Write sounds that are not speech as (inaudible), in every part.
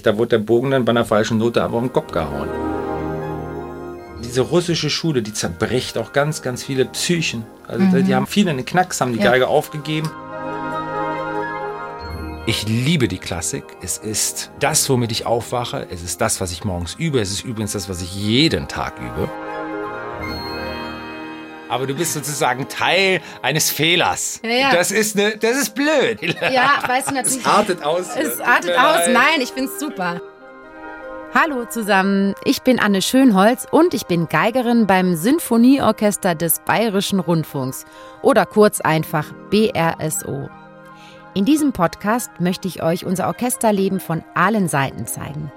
Da wurde der Bogen dann bei einer falschen Note aber im Kopf gehauen. Diese russische Schule, die zerbricht auch ganz, ganz viele Psychen. Also mhm. die haben viele einen Knacks, haben die ja. Geige aufgegeben. Ich liebe die Klassik. Es ist das, womit ich aufwache. Es ist das, was ich morgens übe. Es ist übrigens das, was ich jeden Tag übe aber du bist sozusagen Teil eines Fehlers. Ja, ja. Das ist ne, das ist blöd. (laughs) Ja, weißt du natürlich. Es artet aus. Es artet aus. Nein, ich find's super. Hallo zusammen, ich bin Anne Schönholz und ich bin Geigerin beim Sinfonieorchester des Bayerischen Rundfunks oder kurz einfach BRSO. In diesem Podcast möchte ich euch unser Orchesterleben von allen Seiten zeigen.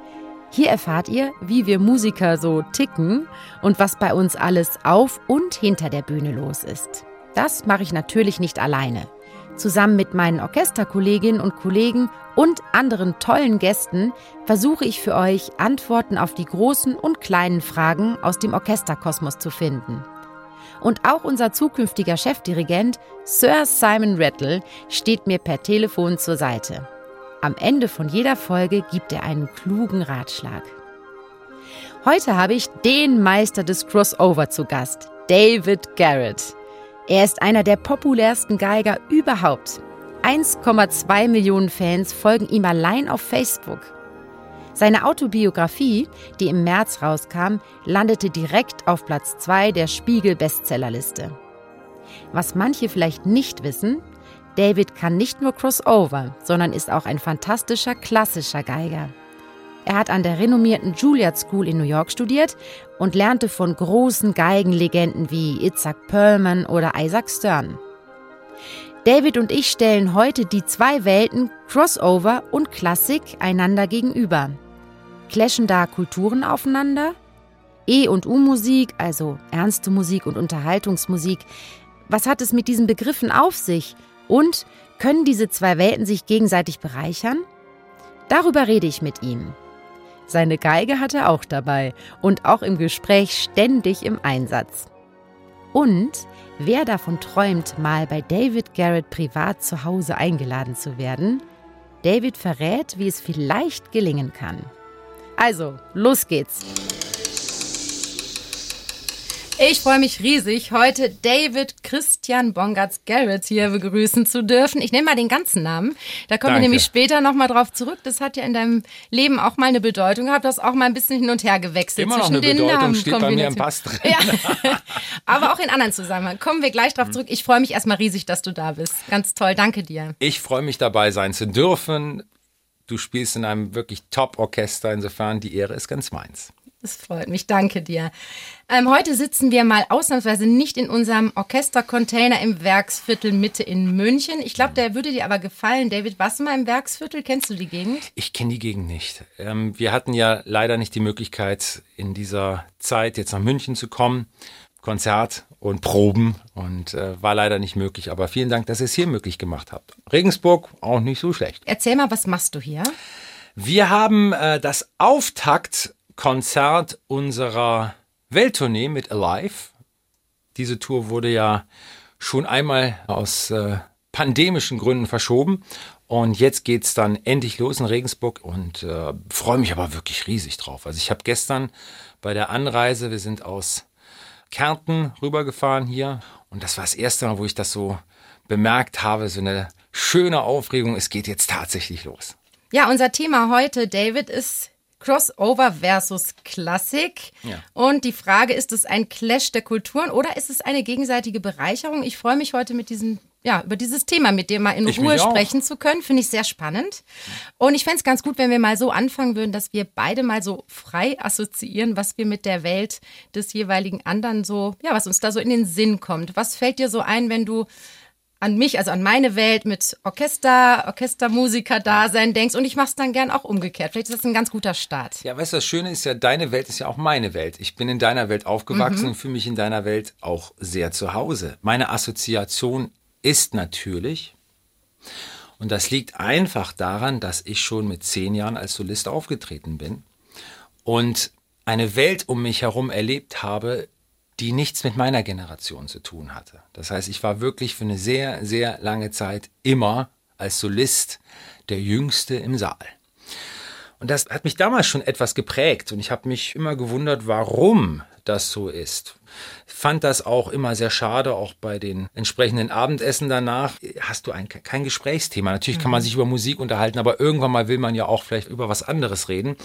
Hier erfahrt ihr, wie wir Musiker so ticken und was bei uns alles auf und hinter der Bühne los ist. Das mache ich natürlich nicht alleine. Zusammen mit meinen Orchesterkolleginnen und Kollegen und anderen tollen Gästen versuche ich für euch Antworten auf die großen und kleinen Fragen aus dem Orchesterkosmos zu finden. Und auch unser zukünftiger Chefdirigent Sir Simon Rattle steht mir per Telefon zur Seite. Am Ende von jeder Folge gibt er einen klugen Ratschlag. Heute habe ich den Meister des Crossover zu Gast, David Garrett. Er ist einer der populärsten Geiger überhaupt. 1,2 Millionen Fans folgen ihm allein auf Facebook. Seine Autobiografie, die im März rauskam, landete direkt auf Platz 2 der Spiegel Bestsellerliste. Was manche vielleicht nicht wissen, David kann nicht nur Crossover, sondern ist auch ein fantastischer klassischer Geiger. Er hat an der renommierten Juilliard School in New York studiert und lernte von großen Geigenlegenden wie Itzhak Perlman oder Isaac Stern. David und ich stellen heute die zwei Welten Crossover und Klassik einander gegenüber. Clashen da Kulturen aufeinander? E- und U-Musik, also ernste Musik und Unterhaltungsmusik, was hat es mit diesen Begriffen auf sich? Und können diese zwei Welten sich gegenseitig bereichern? Darüber rede ich mit ihm. Seine Geige hat er auch dabei und auch im Gespräch ständig im Einsatz. Und wer davon träumt, mal bei David Garrett privat zu Hause eingeladen zu werden, David verrät, wie es vielleicht gelingen kann. Also, los geht's! Ich freue mich riesig, heute David Christian Bongartz Garrett hier begrüßen zu dürfen. Ich nenne mal den ganzen Namen. Da kommen wir nämlich später nochmal drauf zurück. Das hat ja in deinem Leben auch mal eine Bedeutung gehabt. Du hast auch mal ein bisschen hin und her gewechselt Immer zwischen noch eine den Bedeutung, Namen. Steht bei mir im Pass drin. Ja. (laughs) Aber auch in anderen Zusammenhängen. Kommen wir gleich drauf mhm. zurück. Ich freue mich erstmal riesig, dass du da bist. Ganz toll. Danke dir. Ich freue mich dabei sein zu dürfen. Du spielst in einem wirklich Top-Orchester. Insofern die Ehre ist ganz meins. Das freut mich, danke dir. Ähm, heute sitzen wir mal ausnahmsweise nicht in unserem Orchestercontainer im Werksviertel Mitte in München. Ich glaube, der würde dir aber gefallen. David, warst du mal im Werksviertel? Kennst du die Gegend? Ich kenne die Gegend nicht. Ähm, wir hatten ja leider nicht die Möglichkeit, in dieser Zeit jetzt nach München zu kommen. Konzert und Proben und äh, war leider nicht möglich. Aber vielen Dank, dass ihr es hier möglich gemacht habt. Regensburg auch nicht so schlecht. Erzähl mal, was machst du hier? Wir haben äh, das Auftakt Konzert unserer Welttournee mit Alive. Diese Tour wurde ja schon einmal aus äh, pandemischen Gründen verschoben. Und jetzt geht es dann endlich los in Regensburg und äh, freue mich aber wirklich riesig drauf. Also ich habe gestern bei der Anreise, wir sind aus Kärnten rübergefahren hier und das war das erste Mal, wo ich das so bemerkt habe, so eine schöne Aufregung, es geht jetzt tatsächlich los. Ja, unser Thema heute, David, ist Crossover versus Klassik. Ja. Und die Frage, ist es ein Clash der Kulturen oder ist es eine gegenseitige Bereicherung? Ich freue mich heute mit diesem ja, über dieses Thema mit dir mal in ich Ruhe sprechen zu können. Finde ich sehr spannend. Und ich fände es ganz gut, wenn wir mal so anfangen würden, dass wir beide mal so frei assoziieren, was wir mit der Welt des jeweiligen anderen so, ja, was uns da so in den Sinn kommt. Was fällt dir so ein, wenn du an mich, also an meine Welt mit Orchester, Orchestermusiker-Dasein denkst und ich mache es dann gern auch umgekehrt. Vielleicht ist das ein ganz guter Start. Ja, weißt du, das Schöne ist ja, deine Welt ist ja auch meine Welt. Ich bin in deiner Welt aufgewachsen mhm. und fühle mich in deiner Welt auch sehr zu Hause. Meine Assoziation ist natürlich, und das liegt einfach daran, dass ich schon mit zehn Jahren als Solist aufgetreten bin und eine Welt um mich herum erlebt habe, die nichts mit meiner Generation zu tun hatte. Das heißt, ich war wirklich für eine sehr, sehr lange Zeit immer als Solist der Jüngste im Saal. Und das hat mich damals schon etwas geprägt und ich habe mich immer gewundert, warum das so ist. Fand das auch immer sehr schade, auch bei den entsprechenden Abendessen danach. Hast du ein, kein Gesprächsthema. Natürlich kann man mhm. sich über Musik unterhalten, aber irgendwann mal will man ja auch vielleicht über was anderes reden.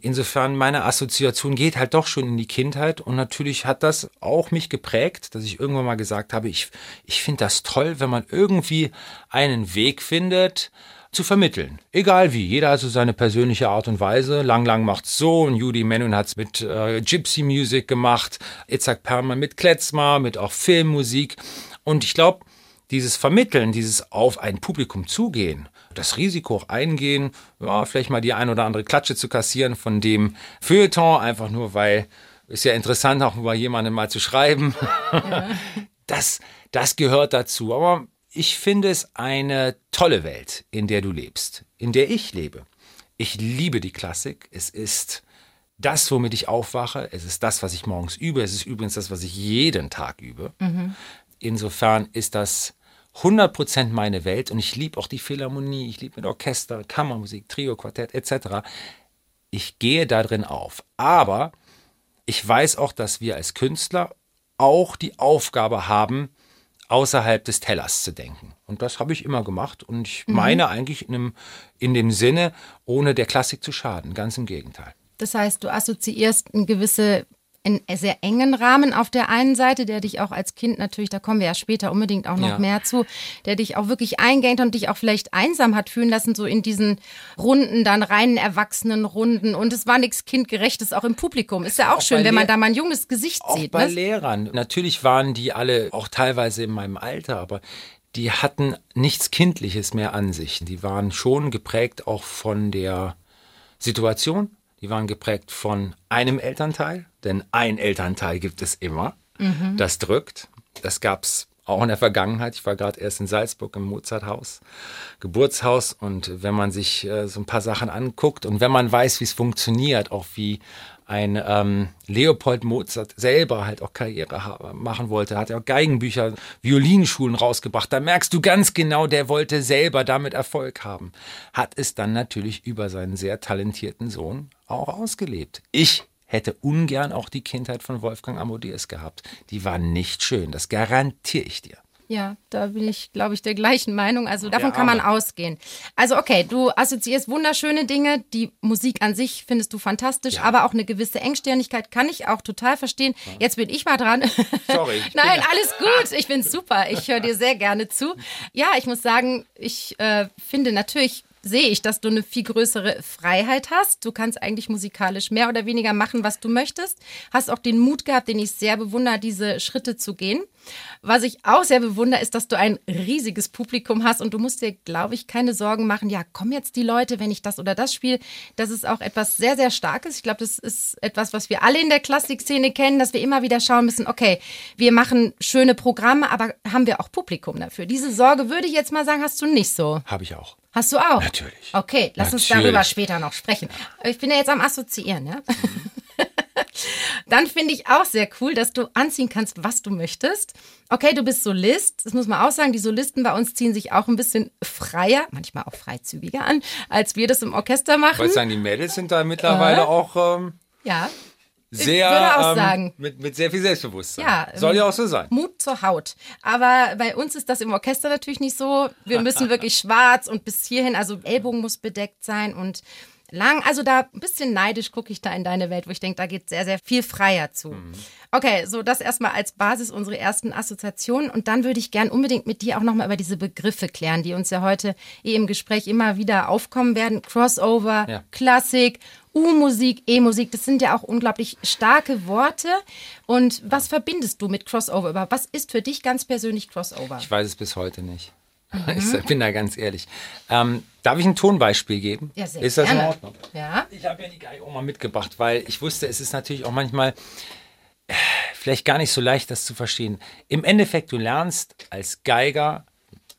Insofern, meine Assoziation geht halt doch schon in die Kindheit und natürlich hat das auch mich geprägt, dass ich irgendwann mal gesagt habe, ich, ich finde das toll, wenn man irgendwie einen Weg findet, zu vermitteln. Egal wie. Jeder hat so seine persönliche Art und Weise. Lang Lang macht's so und Judy Menon hat's mit äh, Gypsy Music gemacht. Itzhak Perlman mit Kletzmar, mit auch Filmmusik. Und ich glaube, dieses Vermitteln, dieses auf ein Publikum zugehen, das Risiko auch eingehen, ja, vielleicht mal die ein oder andere Klatsche zu kassieren von dem Feuilleton, einfach nur weil ist ja interessant, auch über jemanden mal zu schreiben. (laughs) Ja. Das, das gehört dazu. Aber ich finde es eine tolle Welt, in der du lebst, in der ich lebe. Ich liebe die Klassik. Es ist das, womit ich aufwache. Es ist das, was ich morgens übe. Es ist übrigens das, was ich jeden Tag übe. Mhm. Insofern ist das 100% meine Welt und ich liebe auch die Philharmonie. Ich liebe mit Orchester, Kammermusik, Trio, Quartett etc. Ich gehe da drin auf. Aber ich weiß auch, dass wir als Künstler auch die Aufgabe haben, außerhalb des Tellers zu denken. Und das habe ich immer gemacht. Und ich mhm. meine eigentlich in, einem, in dem Sinne, ohne der Klassik zu schaden. Ganz im Gegenteil. Das heißt, du assoziierst eine gewisse in sehr engen Rahmen auf der einen Seite, der dich auch als Kind natürlich, da kommen wir ja später unbedingt auch noch ja. mehr zu, der dich auch wirklich eingängt und dich auch vielleicht einsam hat fühlen lassen, so in diesen Runden, dann reinen erwachsenen Runden. Und es war nichts Kindgerechtes auch im Publikum. Ist ja auch, auch schön, wenn man da mal ein junges Gesicht auch sieht. Bei was? Lehrern. Natürlich waren die alle auch teilweise in meinem Alter, aber die hatten nichts Kindliches mehr an sich. Die waren schon geprägt auch von der Situation, die waren geprägt von einem Elternteil, denn ein Elternteil gibt es immer. Mhm. Das drückt. Das gab es auch in der Vergangenheit. Ich war gerade erst in Salzburg im Mozarthaus, Geburtshaus. Und wenn man sich äh, so ein paar Sachen anguckt und wenn man weiß, wie es funktioniert, auch wie ein ähm, Leopold Mozart selber halt auch Karriere machen wollte, hat er auch Geigenbücher, Violinschulen rausgebracht. Da merkst du ganz genau, der wollte selber damit Erfolg haben. Hat es dann natürlich über seinen sehr talentierten Sohn auch ausgelebt. Ich hätte ungern auch die Kindheit von Wolfgang Amadeus gehabt. Die war nicht schön, das garantiere ich dir. Ja, da bin ich, glaube ich, der gleichen Meinung. Also davon kann man ausgehen. Also okay, du assoziierst wunderschöne Dinge. Die Musik an sich findest du fantastisch, ja. aber auch eine gewisse Engstirnigkeit kann ich auch total verstehen. Ja. Jetzt bin ich mal dran. Sorry. (laughs) Nein, alles gut. Ich finde super. Ich höre dir sehr gerne zu. Ja, ich muss sagen, ich äh, finde natürlich sehe ich, dass du eine viel größere Freiheit hast. Du kannst eigentlich musikalisch mehr oder weniger machen, was du möchtest. Hast auch den Mut gehabt, den ich sehr bewundere, diese Schritte zu gehen. Was ich auch sehr bewundere, ist, dass du ein riesiges Publikum hast und du musst dir, glaube ich, keine Sorgen machen. Ja, kommen jetzt die Leute, wenn ich das oder das spiele. Das ist auch etwas sehr, sehr Starkes. Ich glaube, das ist etwas, was wir alle in der Klassikszene kennen, dass wir immer wieder schauen müssen, okay, wir machen schöne Programme, aber haben wir auch Publikum dafür? Diese Sorge würde ich jetzt mal sagen, hast du nicht so. Habe ich auch. Hast du auch? Natürlich. Okay, lass Natürlich. uns darüber später noch sprechen. Ich bin ja jetzt am Assoziieren, ja? Mhm. (laughs) Dann finde ich auch sehr cool, dass du anziehen kannst, was du möchtest. Okay, du bist Solist. Das muss man auch sagen. Die Solisten bei uns ziehen sich auch ein bisschen freier, manchmal auch freizügiger an, als wir das im Orchester machen. Ich wollte sagen, die Mädels sind da mittlerweile äh, auch. Ähm, ja, sehr, ich würde auch ähm, sagen. Mit, mit sehr viel Selbstbewusstsein. Ja, Soll ja auch so sein. Mut zur Haut. Aber bei uns ist das im Orchester natürlich nicht so. Wir müssen (laughs) wirklich schwarz und bis hierhin, also Ellbogen muss bedeckt sein und lang. Also da ein bisschen neidisch gucke ich da in deine Welt, wo ich denke, da geht sehr, sehr viel freier zu. Mhm. Okay, so das erstmal als Basis unsere ersten Assoziationen. Und dann würde ich gern unbedingt mit dir auch nochmal über diese Begriffe klären, die uns ja heute eh im Gespräch immer wieder aufkommen werden. Crossover, ja. Klassik U-Musik, E-Musik, das sind ja auch unglaublich starke Worte. Und was verbindest du mit Crossover? Was ist für dich ganz persönlich Crossover? Ich weiß es bis heute nicht. (laughs) Mhm. Ich bin da ganz ehrlich. Ähm, darf ich ein Tonbeispiel geben? Ja, sehr Ist das gerne. in Ordnung? Ja. Ich habe ja die Geige auch mal mitgebracht, weil ich wusste, es ist natürlich auch manchmal äh, vielleicht gar nicht so leicht, das zu verstehen. Im Endeffekt, du lernst als Geiger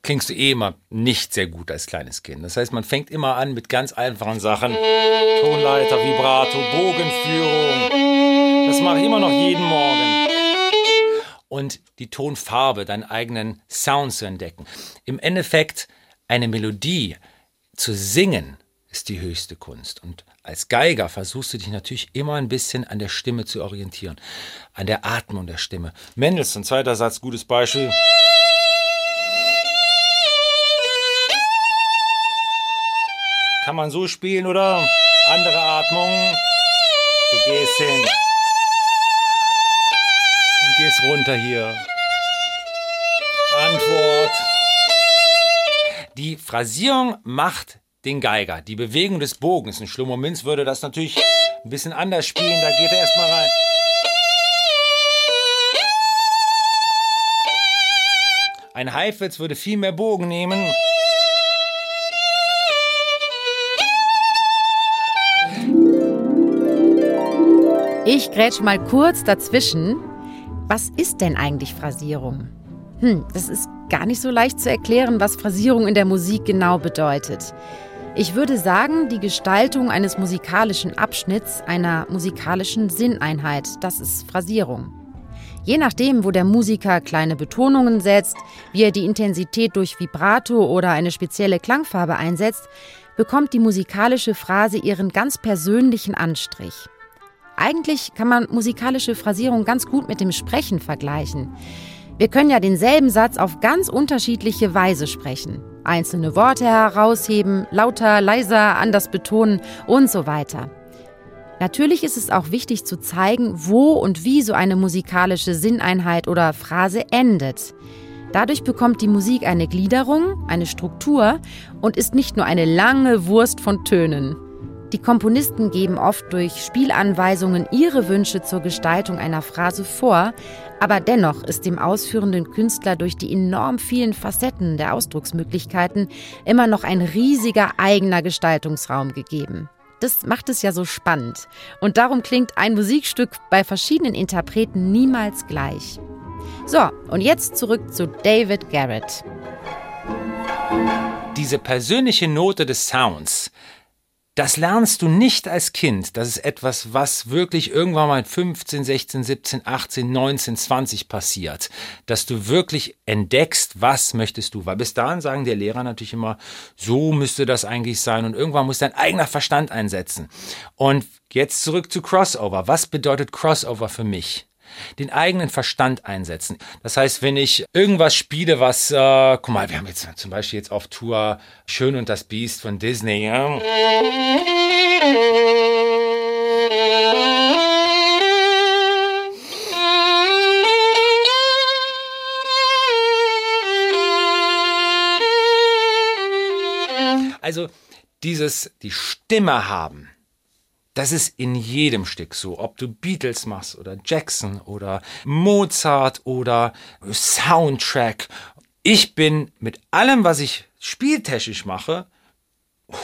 klingst du eh immer nicht sehr gut als kleines Kind. Das heißt, man fängt immer an mit ganz einfachen Sachen. Tonleiter, Vibrato, Bogenführung. Das mache ich immer noch jeden Morgen. Und die Tonfarbe, deinen eigenen Sound zu entdecken. Im Endeffekt eine Melodie zu singen, ist die höchste Kunst. Und als Geiger versuchst du dich natürlich immer ein bisschen an der Stimme zu orientieren, an der Atmung der Stimme. Mendelssohn, zweiter Satz, gutes Beispiel. Kann man so spielen oder andere Atmung. Du gehst hin. Und gehst runter hier. Antwort. Die Phrasierung macht den Geiger. Die Bewegung des Bogens. Ein Schlummer Minz würde das natürlich ein bisschen anders spielen. Da geht er erstmal rein. Ein Heifetz würde viel mehr Bogen nehmen. Ich grätsch mal kurz dazwischen. Was ist denn eigentlich Phrasierung? Hm, das ist gar nicht so leicht zu erklären, was Phrasierung in der Musik genau bedeutet. Ich würde sagen, die Gestaltung eines musikalischen Abschnitts, einer musikalischen Sinneinheit, das ist Phrasierung. Je nachdem, wo der Musiker kleine Betonungen setzt, wie er die Intensität durch Vibrato oder eine spezielle Klangfarbe einsetzt, bekommt die musikalische Phrase ihren ganz persönlichen Anstrich. Eigentlich kann man musikalische Phrasierung ganz gut mit dem Sprechen vergleichen. Wir können ja denselben Satz auf ganz unterschiedliche Weise sprechen. Einzelne Worte herausheben, lauter, leiser, anders betonen und so weiter. Natürlich ist es auch wichtig zu zeigen, wo und wie so eine musikalische Sinneinheit oder Phrase endet. Dadurch bekommt die Musik eine Gliederung, eine Struktur und ist nicht nur eine lange Wurst von Tönen. Die Komponisten geben oft durch Spielanweisungen ihre Wünsche zur Gestaltung einer Phrase vor, aber dennoch ist dem ausführenden Künstler durch die enorm vielen Facetten der Ausdrucksmöglichkeiten immer noch ein riesiger eigener Gestaltungsraum gegeben. Das macht es ja so spannend. Und darum klingt ein Musikstück bei verschiedenen Interpreten niemals gleich. So, und jetzt zurück zu David Garrett. Diese persönliche Note des Sounds, das lernst du nicht als Kind. Das ist etwas, was wirklich irgendwann mal 15, 16, 17, 18, 19, 20 passiert. Dass du wirklich entdeckst, was möchtest du. Weil bis dahin sagen der Lehrer natürlich immer, so müsste das eigentlich sein. Und irgendwann muss dein eigener Verstand einsetzen. Und jetzt zurück zu Crossover. Was bedeutet Crossover für mich? Den eigenen Verstand einsetzen. Das heißt, wenn ich irgendwas spiele, was, äh, guck mal, wir haben jetzt zum Beispiel jetzt auf Tour Schön und das Biest von Disney. Ja? Also dieses, die Stimme haben, das ist in jedem Stück so, ob du Beatles machst oder Jackson oder Mozart oder Soundtrack. Ich bin mit allem, was ich spieltechnisch mache,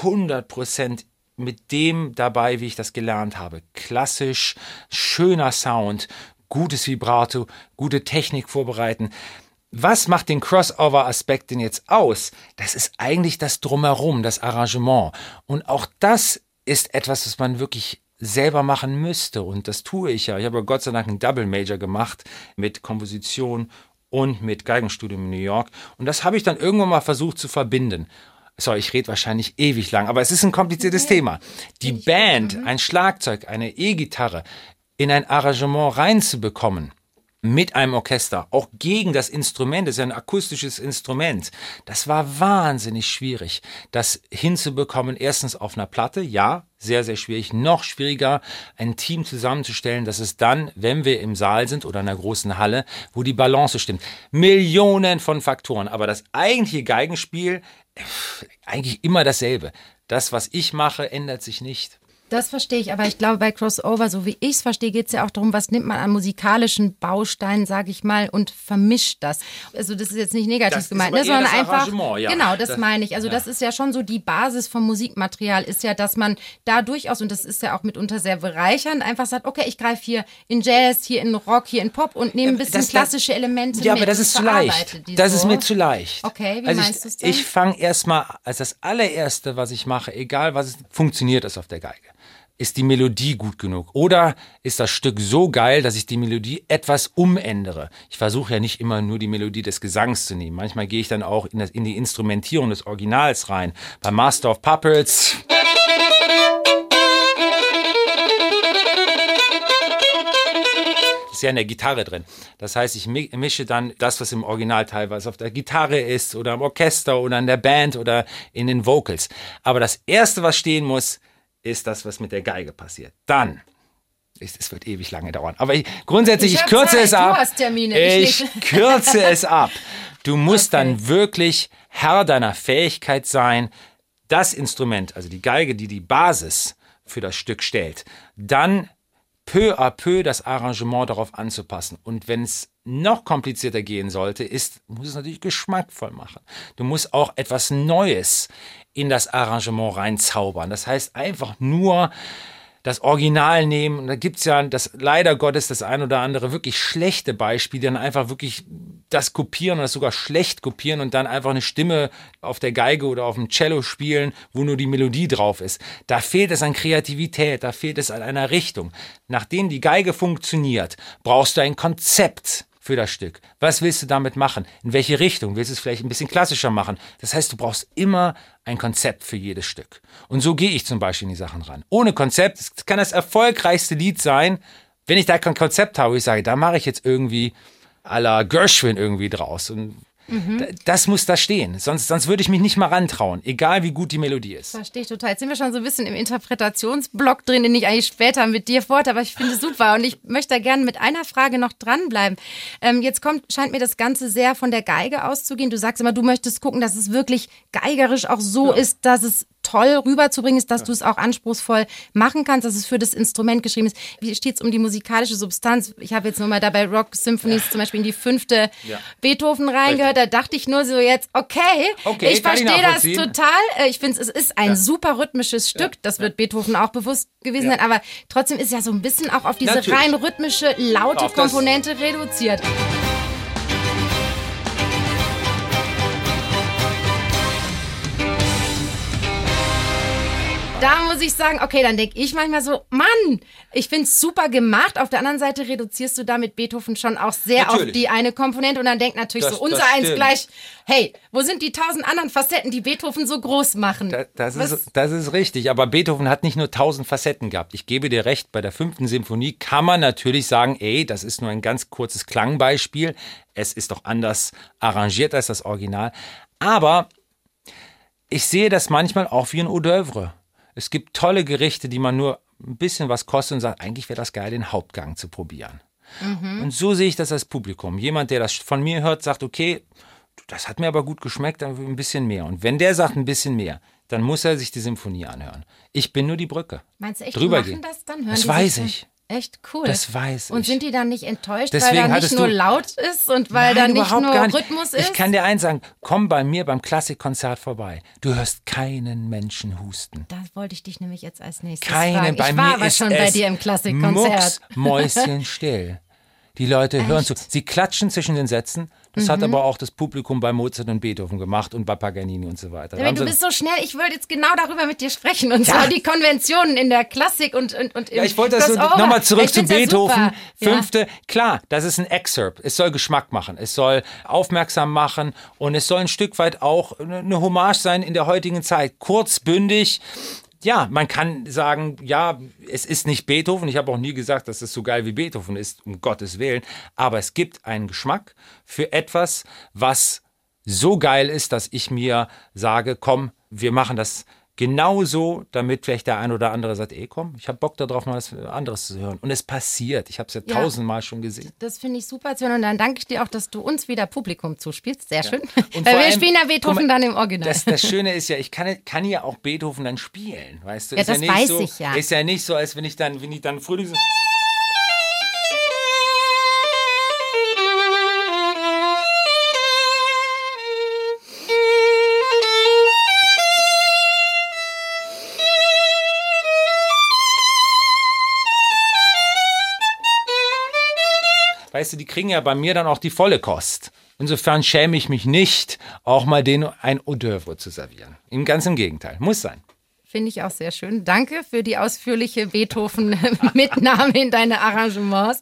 100% mit dem dabei, wie ich das gelernt habe. Klassisch, schöner Sound, gutes Vibrato, gute Technik vorbereiten. Was macht den Crossover-Aspekt denn jetzt aus? Das ist eigentlich das Drumherum, das Arrangement. Und auch das ist etwas, was man wirklich selber machen müsste. Und das tue ich ja. Ich habe Gott sei Dank einen Double Major gemacht mit Komposition und mit Geigenstudium in New York. Und das habe ich dann irgendwann mal versucht zu verbinden. Sorry, ich rede wahrscheinlich ewig lang, aber es ist ein kompliziertes Thema. Die Band, ein Schlagzeug, eine E-Gitarre in ein Arrangement reinzubekommen, mit einem Orchester, auch gegen das Instrument, das ist ja ein akustisches Instrument. Das war wahnsinnig schwierig, das hinzubekommen. Erstens auf einer Platte, ja, sehr, sehr schwierig. Noch schwieriger, ein Team zusammenzustellen, dass es dann, wenn wir im Saal sind oder in einer großen Halle, wo die Balance stimmt. Millionen von Faktoren. Aber das eigentliche Geigenspiel, eigentlich immer dasselbe. Das, was ich mache, ändert sich nicht. Das verstehe ich, aber ich glaube, bei Crossover, so wie ich es verstehe, geht es ja auch darum, was nimmt man an musikalischen Bausteinen, sage ich mal, und vermischt das. Also das ist jetzt nicht negativ das gemeint, ne, sondern einfach. Ja. Genau, das, das, meine ich. Also ja. das ist ja schon so die Basis vom Musikmaterial, ist ja, dass man da durchaus, und das ist ja auch mitunter sehr bereichernd, einfach sagt, okay, ich greife hier in Jazz, hier in Rock, hier in Pop und nehme ein bisschen das, klassische Elemente. Ja, mit aber das ist zu leicht. Das so. ist mir zu leicht. Okay, wie also meinst du es denn? Ich fange erstmal als das allererste, was ich mache, egal was es funktioniert, ist auf der Geige ist die Melodie gut genug? Oder ist das Stück so geil, dass ich die Melodie etwas umändere? Ich versuche ja nicht immer nur die Melodie des Gesangs zu nehmen. Manchmal gehe ich dann auch in, das, in die Instrumentierung des Originals rein. Bei Master of Puppets. Ist ja in der Gitarre drin. Das heißt, ich mische dann das, was im Original teilweise auf der Gitarre ist oder im Orchester oder in der Band oder in den Vocals. Aber das Erste, was stehen muss, ist das, was mit der Geige passiert. Dann es wird ewig lange dauern. Aber ich, grundsätzlich, ich, ich kürze Zeit. es ab. Du hast Termine, ich, ich (laughs) kürze es ab. Du musst okay. dann wirklich Herr deiner Fähigkeit sein, das Instrument, also die Geige, die die Basis für das Stück stellt, dann peu à peu das Arrangement darauf anzupassen. Und wenn es noch komplizierter gehen sollte, ist, muss es natürlich geschmackvoll machen. Du musst auch etwas Neues in das Arrangement reinzaubern. Das heißt einfach nur das Original nehmen. Und da gibt's ja das leider Gottes das ein oder andere wirklich schlechte Beispiel, die dann einfach wirklich das kopieren das sogar schlecht kopieren und dann einfach eine Stimme auf der Geige oder auf dem Cello spielen, wo nur die Melodie drauf ist. Da fehlt es an Kreativität, da fehlt es an einer Richtung. Nachdem die Geige funktioniert, brauchst du ein Konzept für das Stück. Was willst du damit machen? In welche Richtung? Willst du es vielleicht ein bisschen klassischer machen? Das heißt, du brauchst immer ein Konzept für jedes Stück. Und so gehe ich zum Beispiel in die Sachen ran. Ohne Konzept, es kann das erfolgreichste Lied sein, wenn ich da kein Konzept habe, ich sage, da mache ich jetzt irgendwie à la Gershwin irgendwie draus. Und Mhm. Das muss da stehen. Sonst, sonst würde ich mich nicht mal rantrauen, egal wie gut die Melodie ist. Verstehe ich total. Jetzt sind wir schon so ein bisschen im Interpretationsblock drin, den ich eigentlich später mit dir fort, aber ich finde es super. Und ich möchte da gerne mit einer Frage noch dranbleiben. Ähm, jetzt kommt, scheint mir das Ganze sehr von der Geige auszugehen. Du sagst immer, du möchtest gucken, dass es wirklich geigerisch auch so ja. ist, dass es toll rüberzubringen ist, dass ja. du es auch anspruchsvoll machen kannst, dass es für das Instrument geschrieben ist. Wie steht es um die musikalische Substanz? Ich habe jetzt nur mal dabei Rock Symphonies ja. zum Beispiel in die fünfte. Beethoven reingehört. Da dachte ich nur so jetzt, okay, okay ich verstehe das total. Äh, ich finde, es ist ein super rhythmisches Stück. Das wird Beethoven auch bewusst gewesen sein. Aber trotzdem ist ja so ein bisschen auch auf diese Natürlich. rein rhythmische, laute Komponente reduziert. Da muss ich sagen, okay, dann denke ich manchmal so, Mann, ich finde es super gemacht. Auf der anderen Seite reduzierst du damit Beethoven schon auch sehr natürlich. auf die eine Komponente und dann denkt natürlich das, so, unser eins gleich, hey, wo sind die tausend anderen Facetten, die Beethoven so groß machen? Da, das, ist, das ist richtig, aber Beethoven hat nicht nur tausend Facetten gehabt. Ich gebe dir recht, bei der fünften Symphonie kann man natürlich sagen, ey, das ist nur ein ganz kurzes Klangbeispiel. Es ist doch anders arrangiert als das Original. Aber ich sehe das manchmal auch wie ein Hors d'oeuvre. Es gibt tolle Gerichte, die man nur ein bisschen was kostet und sagt, eigentlich wäre das geil, den Hauptgang zu probieren. Mhm. Und so sehe ich das als Publikum. Jemand, der das von mir hört, sagt, okay, das hat mir aber gut geschmeckt, dann ein bisschen mehr. Und wenn der sagt ein bisschen mehr, dann muss er sich die Symphonie anhören. Ich bin nur die Brücke. Meinst du echt, drüber die machen gehen. das dann? Hören das weiß ich. Echt cool. Das weiß ich. Und sind die dann nicht enttäuscht, Deswegen weil da nicht nur laut ist und weil Nein, da nicht nur nicht. Rhythmus ist? Ich kann dir eins sagen, komm bei mir beim Klassikkonzert vorbei. Du hörst keinen Menschen husten. Das wollte ich dich nämlich jetzt als nächstes Keinen, fragen. Bei ich war mir aber schon bei dir im Klassikkonzert. Mäuschen (laughs) still. Die Leute Echt? hören zu. Sie klatschen zwischen den Sätzen. Das mhm. hat aber auch das Publikum bei Mozart und Beethoven gemacht und bei Paganini und so weiter. Ja, du bist so schnell, ich wollte jetzt genau darüber mit dir sprechen. Und ja. zwar die Konventionen in der Klassik und, und, und im Ja, ich wollte das so, nochmal zurück zu Beethoven. Fünfte, ja. klar, das ist ein Excerpt. Es soll Geschmack machen. Es soll aufmerksam machen und es soll ein Stück weit auch eine Hommage sein in der heutigen Zeit. Kurzbündig, ja, man kann sagen, ja, es ist nicht Beethoven. Ich habe auch nie gesagt, dass es so geil wie Beethoven ist, um Gottes Willen. Aber es gibt einen Geschmack für etwas, was so geil ist, dass ich mir sage, komm, wir machen das Genauso, damit vielleicht der ein oder andere sagt, ey komm, ich habe Bock darauf, mal was anderes zu hören. Und es passiert. Ich habe es ja, ja, tausendmal schon gesehen. Das finde ich super, Sven. Und dann danke ich dir auch, dass du uns wieder Publikum zuspielst. Sehr schön. Ja. Und (laughs) Weil wir allem, spielen ja Beethoven mal, dann im Original. Das, das, Schöne ist ja, ich kann, kann ja auch Beethoven dann spielen. Weißt du? Ja, ist das ja weiß so, ich ja. Ist ja nicht so, als wenn ich dann, wenn ich dann Frühlings... weißt du, die kriegen ja bei mir dann auch die volle Kost. Insofern schäme ich mich nicht, auch mal denen ein d'oeuvre zu servieren. Im ganz im Gegenteil. Muss sein. Finde ich auch sehr schön. Danke für die ausführliche Beethoven-Mitnahme (laughs) in deine Arrangements.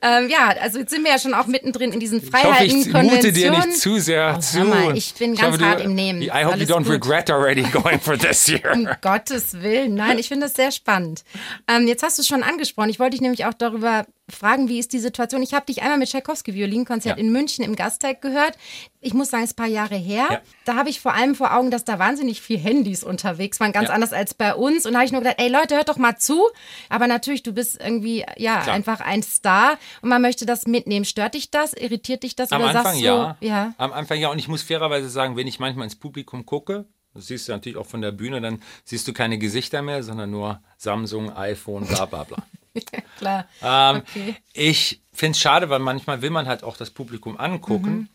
Ähm, ja, also jetzt sind wir ja schon auch mittendrin in diesen Freiheiten Ich hoffe, ich mute dir nicht zu sehr oh, zu. Mal, ich bin ich ganz hoffe, hart du, im Nehmen. I hope Alles you don't gut. regret already (laughs) going for this year. um Gottes Willen. Nein, ich finde das sehr spannend. Ähm, jetzt hast du es schon angesprochen. Ich wollte dich nämlich auch darüber fragen, wie ist die Situation? Ich habe dich einmal mit Tchaikovsky Violinkonzert Ja. in München im Gasteig gehört. Ich muss sagen, es ist ein paar Jahre her. Ja. Da habe ich vor allem vor Augen, dass da wahnsinnig viel Handys unterwegs waren, ganz Ja. anders als bei uns. Und da habe ich nur gedacht, ey Leute, hört doch mal zu. Aber natürlich, du bist irgendwie, ja, Klar. einfach ein Star und man möchte das mitnehmen. Stört dich das? Irritiert dich das? Am oder Anfang ja. ja. Am Anfang ja. Und ich muss fairerweise sagen, wenn ich manchmal ins Publikum gucke, das siehst du natürlich auch von der Bühne, dann siehst du keine Gesichter mehr, sondern nur Samsung, iPhone, bla bla bla. (laughs) (laughs) Klar. Ähm, Okay. Ich finde es schade, weil manchmal will man halt auch das Publikum angucken. Mhm.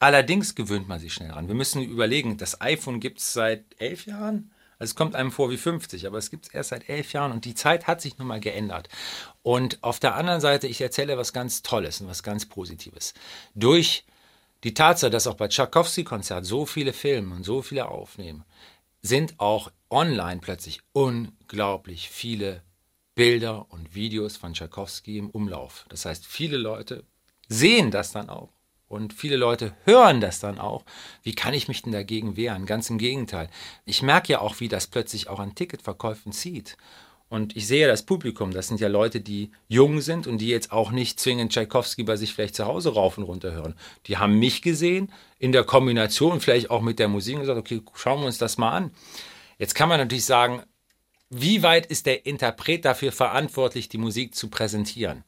Allerdings gewöhnt man sich schnell ran. Wir müssen überlegen, das iPhone gibt es seit elf Jahren. Also es kommt einem vor wie 50, aber es gibt es erst seit elf Jahren und die Zeit hat sich nun mal geändert. Und auf der anderen Seite, ich erzähle was ganz Tolles und was ganz Positives. Durch die Tatsache, dass auch bei Tchaikovsky-Konzert so viele filmen und so viele aufnehmen, sind auch online plötzlich unglaublich viele Bilder und Videos von Tchaikovsky im Umlauf. Das heißt, viele Leute sehen das dann auch und viele Leute hören das dann auch. Wie kann ich mich denn dagegen wehren? Ganz im Gegenteil. Ich merke ja auch, wie das plötzlich auch an Ticketverkäufen zieht. Und ich sehe das Publikum, das sind ja Leute, die jung sind und die jetzt auch nicht zwingend Tchaikovsky bei sich vielleicht zu Hause rauf und runter hören. Die haben mich gesehen in der Kombination vielleicht auch mit der Musik und gesagt, okay, schauen wir uns das mal an. Jetzt kann man natürlich sagen, wie weit ist der Interpret dafür verantwortlich, die Musik zu präsentieren?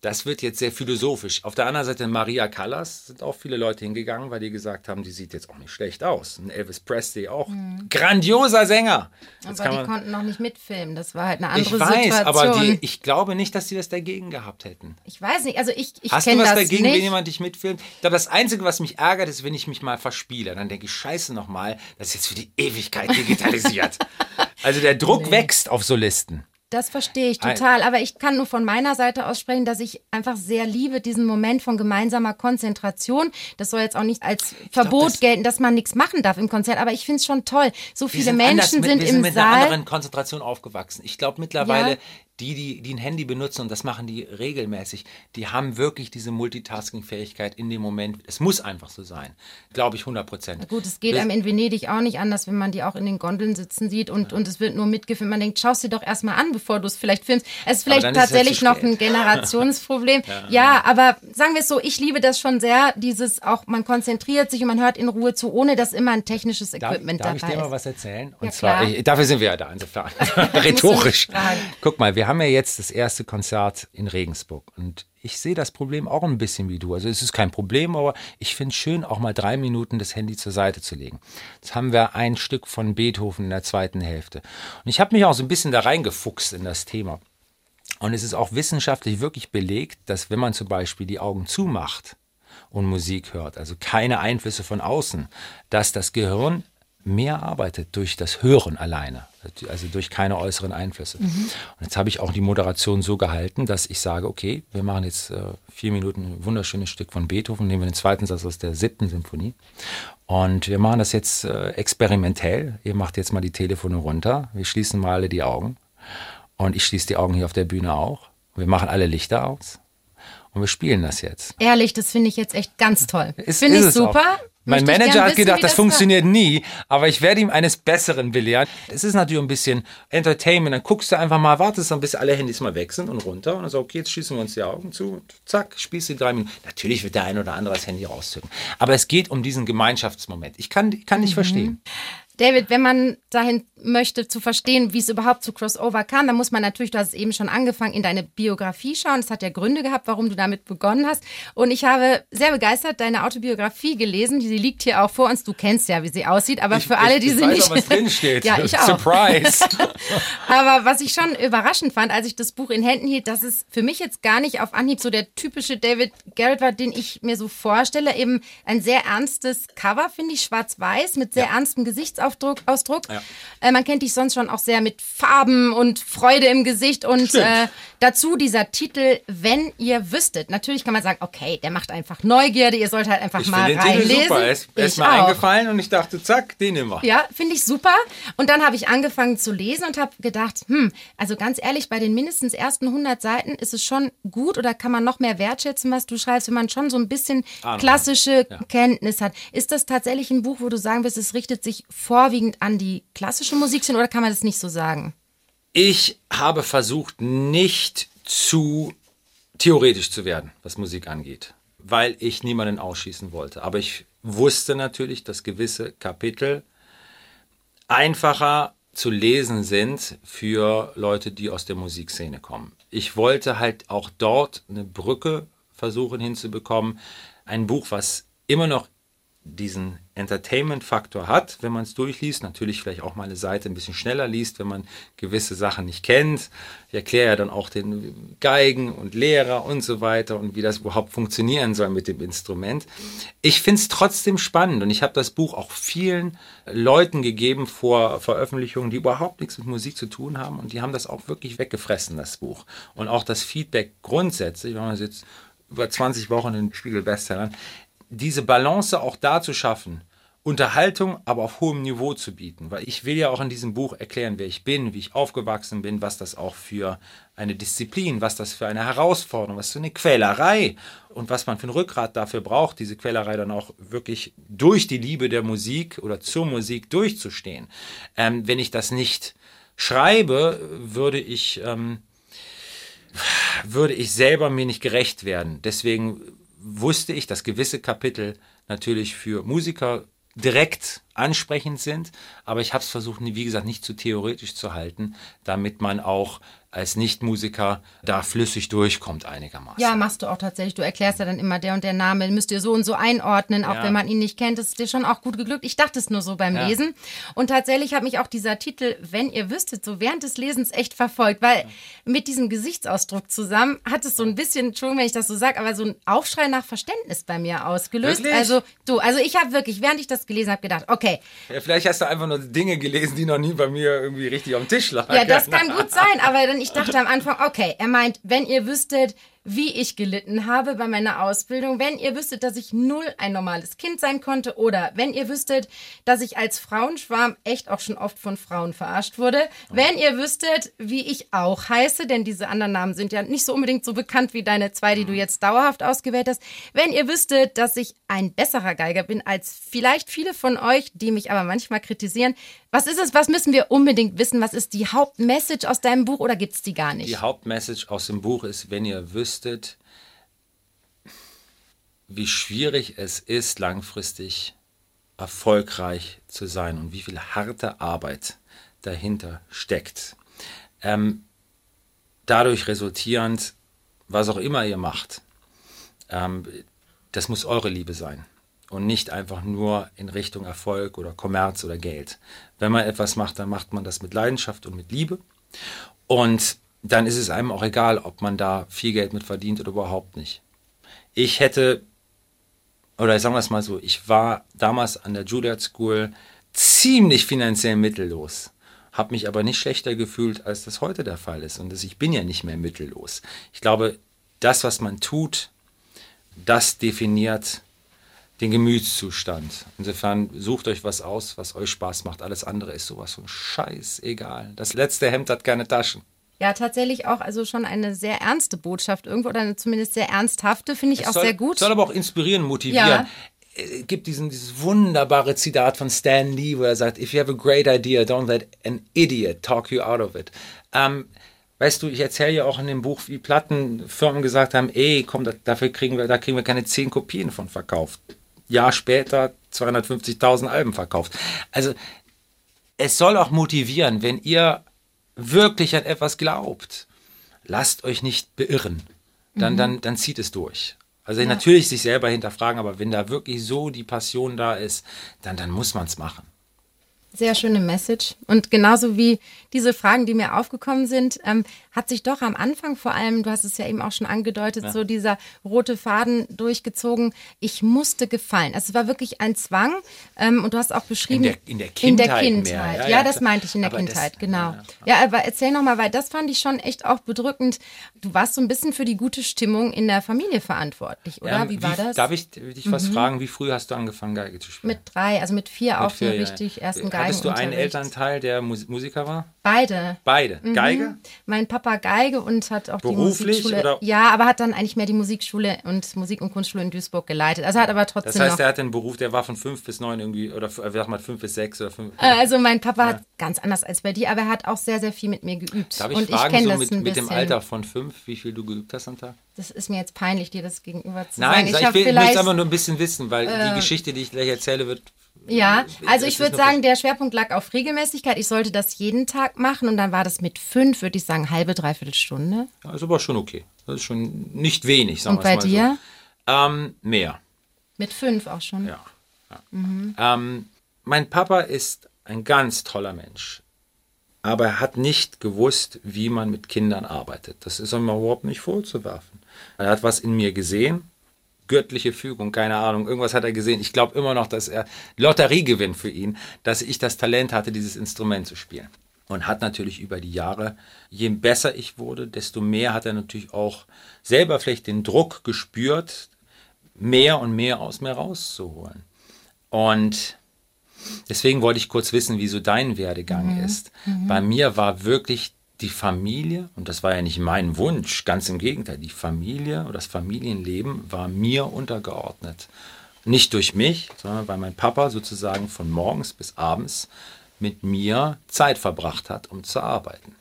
Das wird jetzt sehr philosophisch. Auf der anderen Seite Maria Callas sind auch viele Leute hingegangen, weil die gesagt haben, die sieht jetzt auch nicht schlecht aus. Und Elvis Presley auch. Grandioser Sänger. Jetzt Aber die konnten noch nicht mitfilmen. Das war halt eine andere ich weiß, Situation. aber die, ich glaube nicht, dass sie das dagegen gehabt hätten. ich weiß nicht, also ich, ich Hast du was das dagegen, nicht. wenn jemand dich mitfilmt? Ich glaube, das Einzige, was mich ärgert, ist, wenn ich mich mal verspiele. Dann denke ich, scheiße nochmal, das ist jetzt für die Ewigkeit digitalisiert. (laughs) also der Druck wächst auf Solisten. Das verstehe ich total, aber ich kann nur von meiner Seite aus sprechen, dass ich einfach sehr liebe diesen Moment von gemeinsamer Konzentration. Das soll jetzt auch nicht als Verbot das- gelten, dass man nichts machen darf im Konzert, aber ich finde es schon toll. So viele sind Menschen anders mit, sind wir sind im mit einer Saal. anderen Konzentration aufgewachsen. Ich glaube mittlerweile, Ja. Die, die, die ein Handy benutzen, und das machen die regelmäßig, die haben wirklich diese Multitasking-Fähigkeit in dem Moment. Es muss einfach so sein. Glaube ich 100 Prozent. Gut, es geht einem in Venedig auch nicht anders, wenn man die auch in den Gondeln sitzen sieht und, und es wird nur mitgefilmt. Man denkt, schau es dir doch erstmal an, bevor du es vielleicht filmst. Es ist vielleicht ist ja tatsächlich zu noch ein (laughs) Generationsproblem. ja. aber sagen wir es so, ich liebe das schon sehr, dieses auch, man konzentriert sich und man hört in Ruhe zu, ohne dass immer ein technisches Darf, Equipment darf ich dabei dir mal ist. was erzählen? Und Ja, zwar, ich, dafür sind wir ja da, insofern. (laughs) Rhetorisch. Guck mal, wir haben ja jetzt das erste Konzert in Regensburg und ich sehe das Problem auch ein bisschen wie du. Also es ist kein Problem, aber ich finde es schön, auch mal drei Minuten das Handy zur Seite zu legen. Jetzt haben wir ein Stück von Beethoven in der zweiten Hälfte. Und ich habe mich auch so ein bisschen da reingefuchst in das Thema. Und es ist auch wissenschaftlich wirklich belegt, dass wenn man zum Beispiel die Augen zumacht und Musik hört, also keine Einflüsse von außen, dass das Gehirn mehr arbeitet durch das Hören alleine, also durch keine äußeren Einflüsse. Und jetzt habe ich auch die Moderation so gehalten, dass ich sage, okay, wir machen jetzt äh, vier Minuten ein wunderschönes Stück von Beethoven, nehmen wir den zweiten Satz aus der siebten Symphonie. Und wir machen das jetzt äh, experimentell. Ihr macht jetzt mal die Telefone runter, wir schließen mal alle die Augen. Und ich schließe die Augen hier auf der Bühne auch. Wir machen alle Lichter aus. Und wir spielen das jetzt. Ehrlich, das finde ich jetzt echt ganz toll. Finde ich es auch. Mein Möchte Manager hat wissen, gedacht, das war. funktioniert nie, aber ich werde ihm eines Besseren belehren. Es ist natürlich ein bisschen Entertainment. Dann guckst du einfach mal, wartest dann, bis alle Handys mal weg sind und runter. Und dann so, okay, jetzt schließen wir uns die Augen zu. Und zack, spielst du die drei Minuten. Natürlich wird der ein oder andere das Handy rauszücken. Aber es geht um diesen Gemeinschaftsmoment. Ich kann, ich kann nicht verstehen. David, wenn man dahin möchte zu verstehen, wie es überhaupt zu Crossover kam, dann muss man natürlich, du hast es eben schon angefangen, in deine Biografie schauen. Es hat ja Gründe gehabt, warum du damit begonnen hast. Und ich habe sehr begeistert deine Autobiografie gelesen. Sie liegt hier auch vor uns. Du kennst ja, wie sie aussieht. Aber für alle, die ich sie weiß nicht. auch, was drin steht. (laughs) ja, ich auch. Surprise. (laughs) Aber was ich schon überraschend fand, als ich das Buch in Händen hielt, dass es für mich jetzt gar nicht auf Anhieb so der typische David Garrett war, den ich mir so vorstelle. Eben ein sehr ernstes Cover, finde ich, schwarz-weiß, mit sehr ernstem Gesichtsausdruck. Ausdruck. Äh, man kennt dich sonst schon auch sehr mit Farben und Freude im Gesicht und äh, dazu dieser Titel, wenn ihr wüsstet. Natürlich kann man sagen, okay, der macht einfach Neugierde, ihr sollt halt einfach Ich mal finde den Titel reinlesen. super. Er ist, er ist mir auch. eingefallen und ich dachte, zack, den nehmen wir. Ja, finde ich super. Und dann habe ich angefangen zu lesen und habe gedacht, hm, also ganz ehrlich, bei den mindestens ersten 100 Seiten ist es schon gut oder kann man noch mehr wertschätzen, was du schreibst, wenn man schon so ein bisschen klassische ja. Kenntnis hat. Ist das tatsächlich ein Buch, wo du sagen wirst, es richtet sich vorwiegend an die klassische Musikszene oder kann man das nicht so sagen? Ich habe versucht, nicht zu theoretisch zu werden, was Musik angeht, weil ich niemanden ausschießen wollte. Aber ich wusste natürlich, dass gewisse Kapitel einfacher zu lesen sind für Leute, die aus der Musikszene kommen. Ich wollte halt auch dort eine Brücke versuchen hinzubekommen. Ein Buch, was immer noch diesen Entertainment-Faktor hat, wenn man es durchliest. Natürlich vielleicht auch mal eine Seite ein bisschen schneller liest, wenn man gewisse Sachen nicht kennt. Ich erkläre ja dann auch den Geigen und Lehrer und so weiter und wie das überhaupt funktionieren soll mit dem Instrument. Ich finde es trotzdem spannend und ich habe das Buch auch vielen Leuten gegeben vor Veröffentlichungen, die überhaupt nichts mit Musik zu tun haben und die haben das auch wirklich weggefressen, das Buch. Und auch das Feedback grundsätzlich, wenn man jetzt über 20 Wochen in Spiegel-Bestsellern, diese Balance auch da zu schaffen, Unterhaltung aber auf hohem Niveau zu bieten, weil ich will ja auch in diesem Buch erklären, wer ich bin, wie ich aufgewachsen bin, was das auch für eine Disziplin, was das für eine Herausforderung, was für eine Quälerei und was man für ein Rückgrat dafür braucht, diese Quälerei dann auch wirklich durch die Liebe der Musik oder zur Musik durchzustehen. Ähm, wenn ich das nicht schreibe, würde ich ähm, würde ich selber mir nicht gerecht werden. Deswegen wusste ich, dass gewisse Kapitel natürlich für Musiker direkt ansprechend sind, aber ich habe es versucht, wie gesagt, nicht zu theoretisch zu halten, damit man auch als Nichtmusiker da flüssig durchkommt einigermaßen. Ja, machst du auch tatsächlich. Du erklärst ja dann immer der und der Name, müsst ihr so und so einordnen, auch ja. wenn man ihn nicht kennt. Das ist dir schon auch gut geglückt. Ich dachte es nur so beim ja. Lesen. Und tatsächlich hat mich auch dieser Titel, wenn ihr wüsstet, so während des Lesens echt verfolgt, weil mit diesem Gesichtsausdruck zusammen hat es so ein bisschen, Entschuldigung, wenn ich das so sage, aber so ein Aufschrei nach Verständnis bei mir ausgelöst. Wirklich? Also du, also ich habe wirklich, während ich das gelesen habe, gedacht, okay. Ja, vielleicht hast du einfach nur Dinge gelesen, die noch nie bei mir irgendwie richtig am Tisch lagen. Ja, das kann gut sein, aber dann ich dachte am Anfang, okay, er meint, wenn ihr wüsstet, wie ich gelitten habe bei meiner Ausbildung, wenn ihr wüsstet, dass ich null ein normales Kind sein konnte oder wenn ihr wüsstet, dass ich als Frauenschwarm echt auch schon oft von Frauen verarscht wurde, wenn ihr wüsstet, wie ich auch heiße, denn diese anderen Namen sind ja nicht so unbedingt so bekannt wie deine zwei, die du jetzt dauerhaft ausgewählt hast, wenn ihr wüsstet, dass ich ein besserer Geiger bin als vielleicht viele von euch, die mich aber manchmal kritisieren, was ist es, was müssen wir unbedingt wissen? Was ist die Hauptmessage aus deinem Buch oder gibt es die gar nicht? Die Hauptmessage aus dem Buch ist, wenn ihr wüsstet, wie schwierig es ist, langfristig erfolgreich zu sein und wie viel harte Arbeit dahinter steckt. Ähm, dadurch resultierend, was auch immer ihr macht, ähm, das muss eure Liebe sein und nicht einfach nur in Richtung Erfolg oder Kommerz oder Geld. Wenn man etwas macht, dann macht man das mit Leidenschaft und mit Liebe. Und dann ist es einem auch egal, ob man da viel Geld mit verdient oder überhaupt nicht. Ich hätte, oder sagen wir es mal so, ich war damals an der Juilliard School ziemlich finanziell mittellos, habe mich aber nicht schlechter gefühlt, als das heute der Fall ist. Und ich bin ja nicht mehr mittellos. Ich glaube, das, was man tut, das definiert den Gemütszustand. Insofern sucht euch was aus, was euch Spaß macht. Alles andere ist sowas von scheißegal. Das letzte Hemd hat keine Taschen. Ja, tatsächlich auch also schon eine sehr ernste Botschaft irgendwo oder eine zumindest sehr ernsthafte, finde ich es auch soll, sehr gut. Soll aber auch inspirieren, motivieren. Ja. Es gibt diesen, dieses wunderbare Zitat von Stan Lee, wo er sagt, if you have a great idea, don't let an idiot talk you out of it. Ähm, weißt du, ich erzähle ja auch in dem Buch, wie Plattenfirmen gesagt haben, ey, komm, da, dafür kriegen wir, da kriegen wir keine zehn Kopien von verkauft. Jahr später 250.000 Alben verkauft. Also es soll auch motivieren, wenn ihr wirklich an etwas glaubt, lasst euch nicht beirren. Dann, mhm. dann, dann zieht es durch. Also ja. natürlich sich selber hinterfragen, aber wenn da wirklich so die Passion da ist, dann, dann muss man es machen. Sehr schöne Message. Und genauso wie diese Fragen, die mir aufgekommen sind, ähm, hat sich doch am Anfang vor allem, du hast es ja eben auch schon angedeutet, ja. so dieser rote Faden durchgezogen. Ich musste gefallen. Also es war wirklich ein Zwang. Ähm, und du hast auch beschrieben. In der, in der Kindheit. In der Kindheit. Ja, ja, das meinte ich in der Kindheit, das, genau. Ja, aber erzähl nochmal, weil das fand ich schon echt auch bedrückend. Du warst so ein bisschen für die gute Stimmung in der Familie verantwortlich, oder? wie war das? Darf ich dich was mhm. fragen? Wie früh hast du angefangen, Geige zu spielen? Mit drei, also mit vier mit auf vier, richtig ersten Geige Hattest du einen. Elternteil, der Mus Musiker war? Beide. Beide. Mhm. Geige? Mein Papa Geige und hat auch Beruflich, die Musikschule. oder? Ja, aber hat dann eigentlich mehr die Musikschule und Musik- und Kunstschule in Duisburg geleitet. Also hat aber trotzdem Das heißt, er hat einen Beruf, der war von fünf bis neun irgendwie, oder äh, sag mal fünf bis sechs oder fünf. Äh, Also mein Papa hat ganz anders als bei dir, aber er hat auch sehr, sehr viel mit mir geübt. Darf ich und ich fragen, kenne so das mit, mit dem. Alter von fünf, wie viel du geübt hast am Tag? Das ist mir jetzt peinlich, dir das gegenüber zu Nein, sagen. sag, Ich ich, will, ich es aber nur ein bisschen wissen, weil die Geschichte, die ich gleich erzähle, wird. Ja, also ich würde sagen, der Schwerpunkt lag auf Regelmäßigkeit. Ich sollte das jeden Tag machen und dann war das mit fünf, würde ich sagen, halbe, dreiviertel Stunde. Ist aber schon okay. Das ist schon nicht wenig, sagen Und wir es bei mal dir? So. Ähm, mehr. Mit fünf auch schon. Ja. ja. Ähm, mein Papa ist ein ganz toller Mensch. Aber er hat nicht gewusst, wie man mit Kindern arbeitet. Das ist ihm überhaupt nicht vorzuwerfen. Er hat was in mir gesehen. Göttliche Fügung, keine Ahnung. Irgendwas hat er gesehen. Ich glaube immer noch, dass er Lotteriegewinn für ihn, dass ich das Talent hatte, dieses Instrument zu spielen. Und hat natürlich über die Jahre, je besser ich wurde, desto mehr hat er natürlich auch selber vielleicht den Druck gespürt, mehr und mehr aus mir rauszuholen. Und deswegen wollte ich kurz wissen, wie so dein Werdegang ist. Bei mir war wirklich die Familie, und das war ja nicht mein Wunsch, ganz im Gegenteil, die Familie oder das Familienleben war mir untergeordnet. Nicht durch mich, sondern weil mein Papa sozusagen von morgens bis abends mit mir Zeit verbracht hat, um zu arbeiten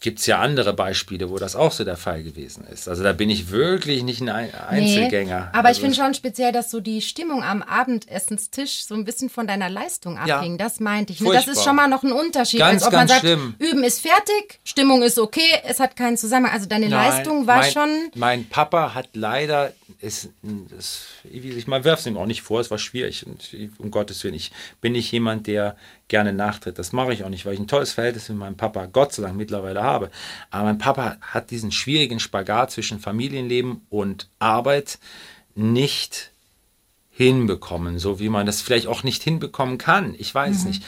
gibt es ja andere Beispiele, wo das auch so der Fall gewesen ist. Also da bin ich wirklich nicht ein Ein- Einzelgänger. Nee, aber ich also, finde schon speziell, dass so die Stimmung am Abendessenstisch so ein bisschen von deiner Leistung Ja. abhing. Das meinte ich. Ne? Das ist schon mal noch ein Unterschied. Ganz, als ob man sagt, schlimm. üben ist fertig, Stimmung ist okay, es hat keinen Zusammenhang. Also deine Nein, Leistung war mein, schon. Mein Papa hat leider, ist, ist, ich man werfe es ihm auch nicht vor, es war schwierig. Und ich- um Gottes Willen, ich bin nicht jemand, der gerne nachtritt. Das mache ich auch nicht, weil ich ein tolles Verhältnis mit meinem Papa, Gott sei Dank, mittlerweile habe. Aber mein Papa hat diesen schwierigen Spagat zwischen Familienleben und Arbeit nicht hinbekommen, so wie man das vielleicht auch nicht hinbekommen kann. Ich weiß es nicht.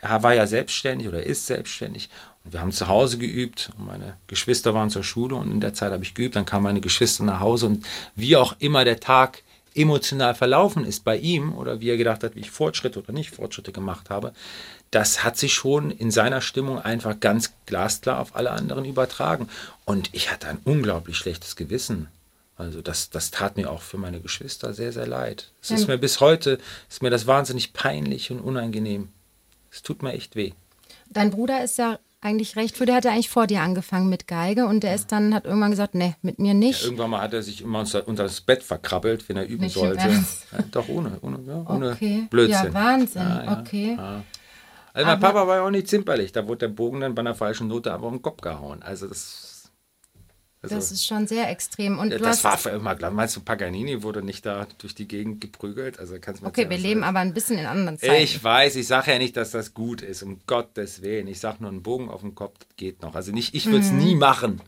Er war ja selbstständig oder ist selbstständig. Und wir haben zu Hause geübt. Und meine Geschwister waren zur Schule und in der Zeit habe ich geübt. Dann kamen meine Geschwister nach Hause und wie auch immer der Tag emotional verlaufen ist bei ihm oder wie er gedacht hat, wie ich Fortschritte oder nicht Fortschritte gemacht habe, das hat sich schon in seiner Stimmung einfach ganz glasklar auf alle anderen übertragen. Und ich hatte ein unglaublich schlechtes Gewissen. Also das, das tat mir auch für meine Geschwister sehr, sehr leid. Es ist Ja. mir bis heute, ist mir das wahnsinnig peinlich und unangenehm. Es tut mir echt weh. Dein Bruder ist ja eigentlich recht für, der hat ja eigentlich vor dir angefangen mit Geige und der ist dann, hat irgendwann gesagt, nee, mit mir nicht. Irgendwann mal hat er sich immer unter, unter das Bett verkrabbelt, wenn er üben Nicht sollte. Ja, doch ohne, ohne, ja, ohne Okay. Blödsinn. Ja, Wahnsinn. Ja, ja, Okay. ja. Also mein Papa war ja auch nicht zimperlich. Da wurde der Bogen dann bei einer falschen Note aber im Kopf gehauen. Also das. Also Das ist schon sehr extrem. Und das war für immer klar. Meinst du, Paganini wurde nicht da durch die Gegend geprügelt? Also kannst okay, wir leben aber ein bisschen in anderen Zeiten. Ich weiß, ich sage ja nicht, dass das gut ist, um Gottes Willen. Ich sage nur, ein Bogen auf dem Kopf das geht noch. Also nicht, ich würde es Mhm. nie machen,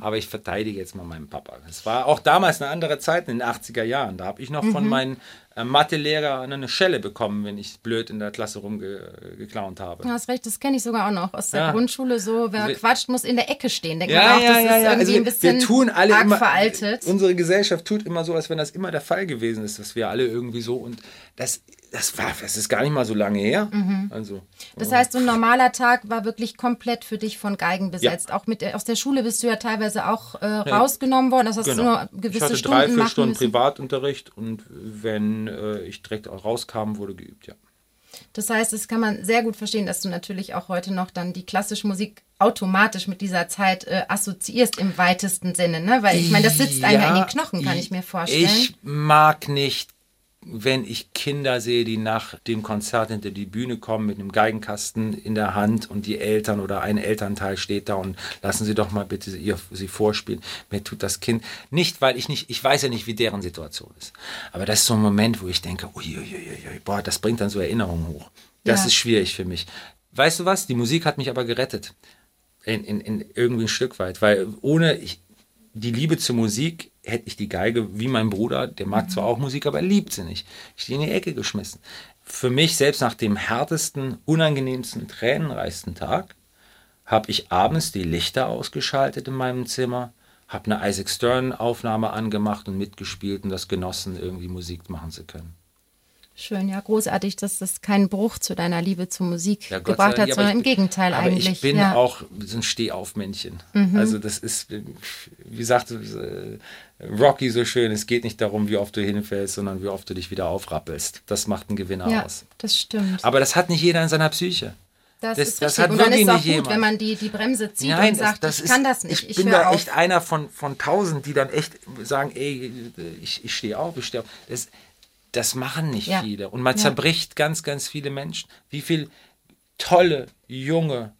aber ich verteidige jetzt mal meinen Papa. Es war auch damals eine andere Zeit in den 80er Jahren. Da habe ich noch Mhm. von meinem äh, Mathelehrer eine Schelle bekommen, wenn ich blöd in der Klasse rumgeklaunt habe. Du hast recht, das kenne ich sogar auch noch aus der Ja. Grundschule. So, wer Wir- quatscht, muss in der Ecke stehen. Denkt man auch, das ist irgendwie Also ein bisschen wir tun alle arg immer, veraltet. Unsere Gesellschaft tut immer so, als wenn das immer der Fall gewesen ist, dass wir alle irgendwie so und das, das war, das ist gar nicht mal so lange her. Mhm. Also, Das heißt, so ein normaler Tag war wirklich komplett für dich von Geigen besetzt. Auch mit aus der Schule bist du ja teilweise auch äh, rausgenommen worden. Das hast du nur Genau. Ich gewisse hatte Stunden drei, vier machen Stunden müssen. Privatunterricht und wenn äh, ich direkt auch rauskam, wurde geübt, ja. Das heißt, das kann man sehr gut verstehen, dass du natürlich auch heute noch dann die klassische Musik automatisch mit dieser Zeit äh, assoziierst im weitesten Sinne, ne? Weil ich meine, das sitzt einem ja in den Knochen, kann ich mir vorstellen. Ich mag nicht, wenn ich Kinder sehe, die nach dem Konzert hinter die Bühne kommen mit einem Geigenkasten in der Hand und die Eltern oder ein Elternteil steht da und lassen Sie doch mal bitte ihr, sie vorspielen. Mir tut das Kind nicht, weil ich nicht, ich weiß ja nicht, wie deren Situation ist. Aber das ist so ein Moment, wo ich denke, uiuiui, boah, das bringt dann so Erinnerungen hoch. Das Ja. ist schwierig für mich. Weißt du was? Die Musik hat mich aber gerettet. In, in, in irgendwie ein Stück weit, weil ohne ich, die Liebe zur Musik hätte ich die Geige wie mein Bruder, der mag zwar auch Musik, aber er liebt sie nicht. Ich die in die Ecke geschmissen. Für mich, selbst nach dem härtesten, unangenehmsten, tränenreichsten Tag, habe ich abends die Lichter ausgeschaltet in meinem Zimmer, habe eine Isaac Stern Aufnahme angemacht und mitgespielt und das genossen, irgendwie Musik machen zu können. Schön, ja, großartig, dass das keinen Bruch zu deiner Liebe zur Musik ja, gebracht hat, ja, sondern im Gegenteil aber eigentlich. Ich bin ja. auch so ein Stehaufmännchen. Mhm. Also das ist, wie sagte äh, Rocky so schön, es geht nicht darum, wie oft du hinfällst, sondern wie oft du dich wieder aufrappelst. Das macht einen Gewinner ja, aus. Das stimmt. Aber das hat nicht jeder in seiner Psyche. Das, das, ist das hat und dann ist es auch gut, wenn man die, die Bremse zieht Nein, und sagt, das, das ich kann das nicht. Ich, ich bin da auf. echt einer von, von tausend, die dann echt sagen, ey, ich, ich stehe auf, ich stehe auf. Das, das machen nicht ja. viele. Und man ja. zerbricht ganz, ganz viele Menschen. Wie viele tolle, junge,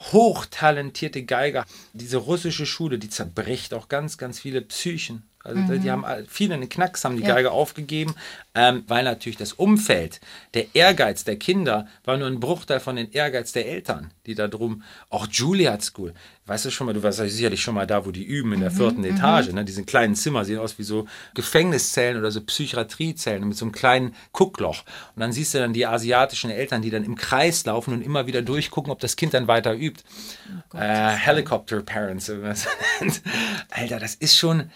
hochtalentierte Geiger. Diese russische Schule, die zerbricht auch ganz, ganz viele Psychen. Also mhm. die haben viele einen Knacks, haben die ja. Geige aufgegeben, ähm, weil natürlich das Umfeld, der Ehrgeiz der Kinder war nur ein Bruchteil von den Ehrgeiz der Eltern, die da drum, auch Juilliard School, weißt du schon mal, du warst sicherlich schon mal da, wo die üben in der mhm. vierten mhm. Etage, ne? diese kleinen Zimmer sehen aus wie so Gefängniszellen oder so Psychiatriezellen mit so einem kleinen Guckloch und dann siehst du dann die asiatischen Eltern, die dann im Kreis laufen und immer wieder durchgucken, ob das Kind dann weiter übt. Oh Gott, äh, Helicopter Parents. (laughs) Alter, das ist schon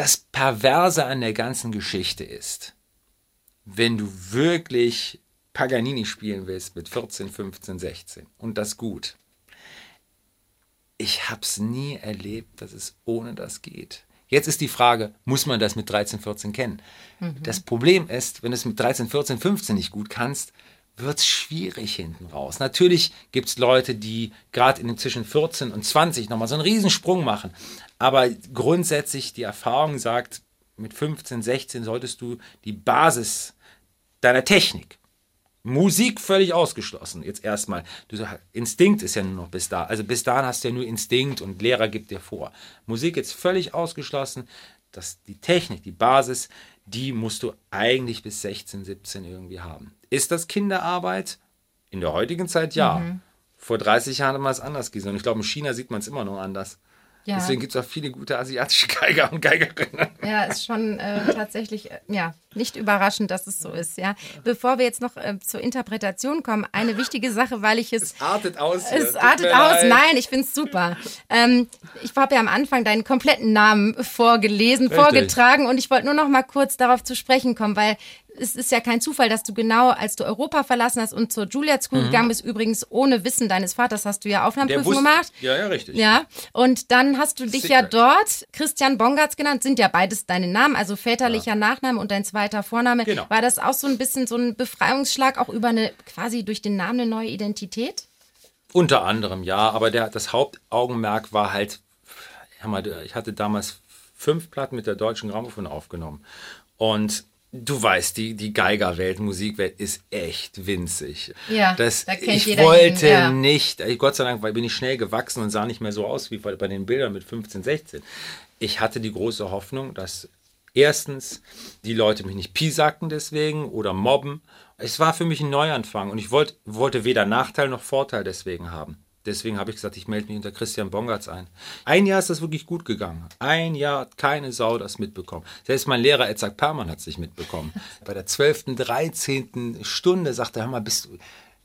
das Perverse an der ganzen Geschichte ist, wenn du wirklich Paganini spielen willst mit 14, 15, 16 und das gut. Ich habe es nie erlebt, dass es ohne das geht. Jetzt ist die Frage, muss man das mit 13, 14 kennen? Mhm. Das Problem ist, wenn du es mit 13, 14, 15 nicht gut kannst, wird es schwierig hinten raus. Natürlich gibt es Leute, die gerade zwischen 14 und 20 nochmal so einen Riesensprung machen. Aber grundsätzlich die Erfahrung sagt, mit 15, 16 solltest du die Basis deiner Technik, Musik völlig ausgeschlossen, jetzt erstmal. Instinkt ist ja nur noch bis da. Also bis dahin hast du ja nur Instinkt und Lehrer gibt dir vor. Musik jetzt völlig ausgeschlossen. dass die Technik, die Basis, die musst du eigentlich bis 16, 17 irgendwie haben. Ist das Kinderarbeit? In der heutigen Zeit ja. Mhm. Vor 30 Jahren hat man es anders gesehen. Und ich glaube, in China sieht man es immer noch anders. Ja. Deswegen gibt es auch viele gute asiatische (laughs) Geiger und Geigerinnen. Ja, ist schon äh, tatsächlich äh, ja, nicht überraschend, dass es so ist. Ja. Bevor wir jetzt noch äh, zur Interpretation kommen, eine wichtige Sache, weil ich es. Es artet aus. Hier. Es artet aus. Nein, ich finde es super. Ähm, ich habe ja am Anfang deinen kompletten Namen vorgelesen, Richtig. vorgetragen und ich wollte nur noch mal kurz darauf zu sprechen kommen, weil es ist ja kein Zufall, dass du genau, als du Europa verlassen hast und zur Juilliard School mhm. gegangen bist, übrigens ohne Wissen deines Vaters hast du ja Aufnahmeprüfung gemacht. Ja, ja, richtig. Ja, und dann hast du dich Secret. ja dort Christian Bongartz genannt, sind ja beides deine Namen, also väterlicher ja. Nachname und dein zweiter Vorname. Genau. War das auch so ein bisschen so ein Befreiungsschlag, auch über eine, quasi durch den Namen eine neue Identität? Unter anderem, ja, aber der, das Hauptaugenmerk war halt, ich hatte damals fünf Platten mit der deutschen Grammophon aufgenommen. Und Du weißt, die, die Geigerwelt, Musikwelt ist echt winzig. Ja, das, da kennt ich jeder wollte ihn, ja. nicht, Gott sei Dank bin ich schnell gewachsen und sah nicht mehr so aus wie bei den Bildern mit 15, 16. Ich hatte die große Hoffnung, dass erstens die Leute mich nicht pisacken deswegen oder mobben. Es war für mich ein Neuanfang und ich wollt, wollte weder Nachteil noch Vorteil deswegen haben. Deswegen habe ich gesagt, ich melde mich unter Christian Bongartz ein. Ein Jahr ist das wirklich gut gegangen. Ein Jahr hat keine Sau das mitbekommen. Selbst mein Lehrer Edzard Permann hat es nicht mitbekommen. (laughs) Bei der 12., 13. Stunde sagte er, hör mal, bist du,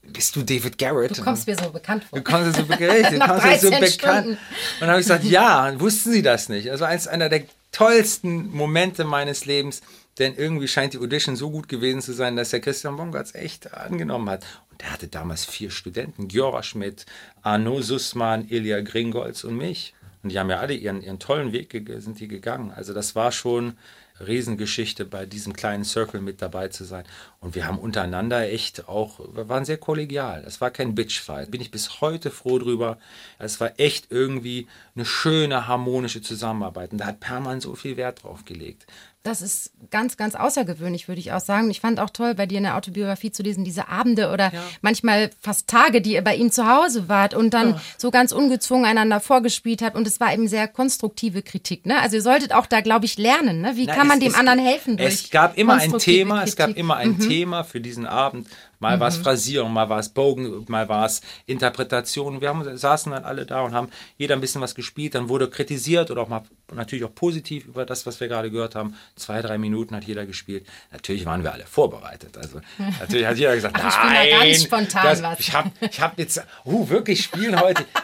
bist du David Garrett? Du kommst mir so bekannt vor. Du kommst mir so, bekannt, (laughs) du kommst mir so bekannt. Und dann habe ich gesagt, ja, wussten Sie das nicht? Also eins einer der tollsten Momente meines Lebens, denn irgendwie scheint die Audition so gut gewesen zu sein, dass der Christian Bongartz echt angenommen hat. Der hatte damals vier Studenten, Giora Schmidt, Arno Sussmann, Ilja Gringolz und mich. Und die haben ja alle ihren, ihren tollen Weg sind die gegangen. Also das war schon Riesengeschichte, bei diesem kleinen Circle mit dabei zu sein. Und wir haben untereinander echt auch, wir waren sehr kollegial. Es war kein Bitchfight. Bin ich bis heute froh drüber. Es war echt irgendwie eine schöne, harmonische Zusammenarbeit. Und da hat Perman so viel Wert drauf gelegt das ist ganz, ganz außergewöhnlich, würde ich auch sagen. Ich fand auch toll, bei dir in der Autobiografie zu lesen, diese Abende oder ja. manchmal fast Tage, die ihr bei ihm zu Hause wart und dann ja. so ganz ungezwungen einander vorgespielt habt. Und es war eben sehr konstruktive Kritik. Ne? Also ihr solltet auch da, glaube ich, lernen. Ne? Wie Na, kann man dem ist, anderen helfen? es gab immer ein Thema, Kritik. es gab immer ein mhm. Thema für diesen Abend, Mal war es Phrasierung, mal war es Bogen, mal war es Interpretation. Wir haben, saßen dann alle da und haben jeder ein bisschen was gespielt. Dann wurde kritisiert oder auch mal natürlich auch positiv über das, was wir gerade gehört haben. Zwei, drei Minuten hat jeder gespielt. Natürlich waren wir alle vorbereitet. Also natürlich hat jeder gesagt, Ach, ich bin da ganz spontan das, was. ich habe ich hab jetzt, uh, wirklich spielen heute. (laughs)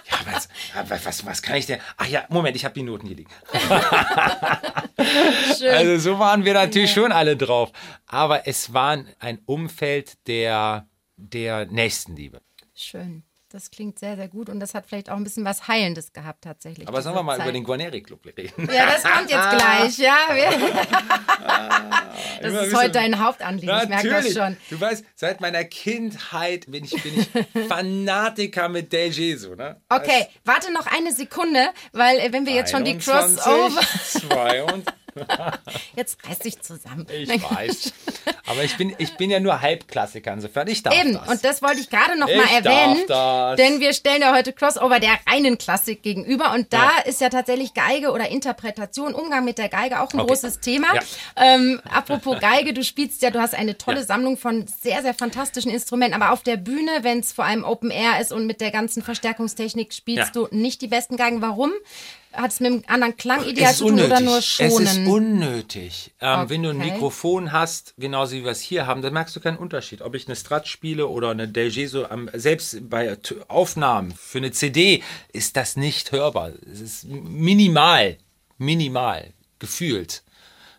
Ja, was, was, was kann ich denn? Ach ja, Moment, ich habe die Noten hier liegen. (laughs) Also so waren wir natürlich schon alle drauf. Aber es war ein Umfeld der, der Nächstenliebe. Schön. Das klingt sehr, sehr gut und das hat vielleicht auch ein bisschen was Heilendes gehabt tatsächlich. Aber sollen wir mal Zeit. über den Guarneri Club reden? Ja, das kommt jetzt (laughs) gleich, ja. Wir, (laughs) das ist heute dein Hauptanliegen, ich merke das schon. Du weißt, seit meiner Kindheit bin ich, bin ich (laughs) Fanatiker mit Del Jesu. Ne? Okay, warte noch eine Sekunde, weil äh, wenn wir jetzt schon die 21, Crossover... 22, (laughs) Jetzt reiß dich zusammen. ich weiß. Aber ich bin, ich bin ja nur Halbklassiker, insofern ich darf Eben, das. und das wollte ich gerade noch Ich mal erwähnen, darf das. denn wir stellen ja heute Crossover der reinen Klassik gegenüber und da ist ja tatsächlich Geige oder Interpretation, Umgang mit der Geige auch ein Okay. großes Thema. Ja. Ähm, apropos Geige, du spielst ja, du hast eine tolle Ja. Sammlung von sehr, sehr fantastischen Instrumenten, aber auf der Bühne, wenn es vor allem Open Air ist und mit der ganzen Verstärkungstechnik spielst Ja. du nicht die besten Geigen. Warum? Hat es mit einem anderen Klangideal zu tun unnötig. oder nur Es ist schonen? unnötig. Ähm, Wenn du ein Okay. Mikrofon hast, genauso wie wir es hier haben, dann merkst du keinen Unterschied. Ob ich eine Strat spiele oder eine Del am- selbst bei Aufnahmen für eine CD ist das nicht hörbar. Es ist minimal, minimal gefühlt.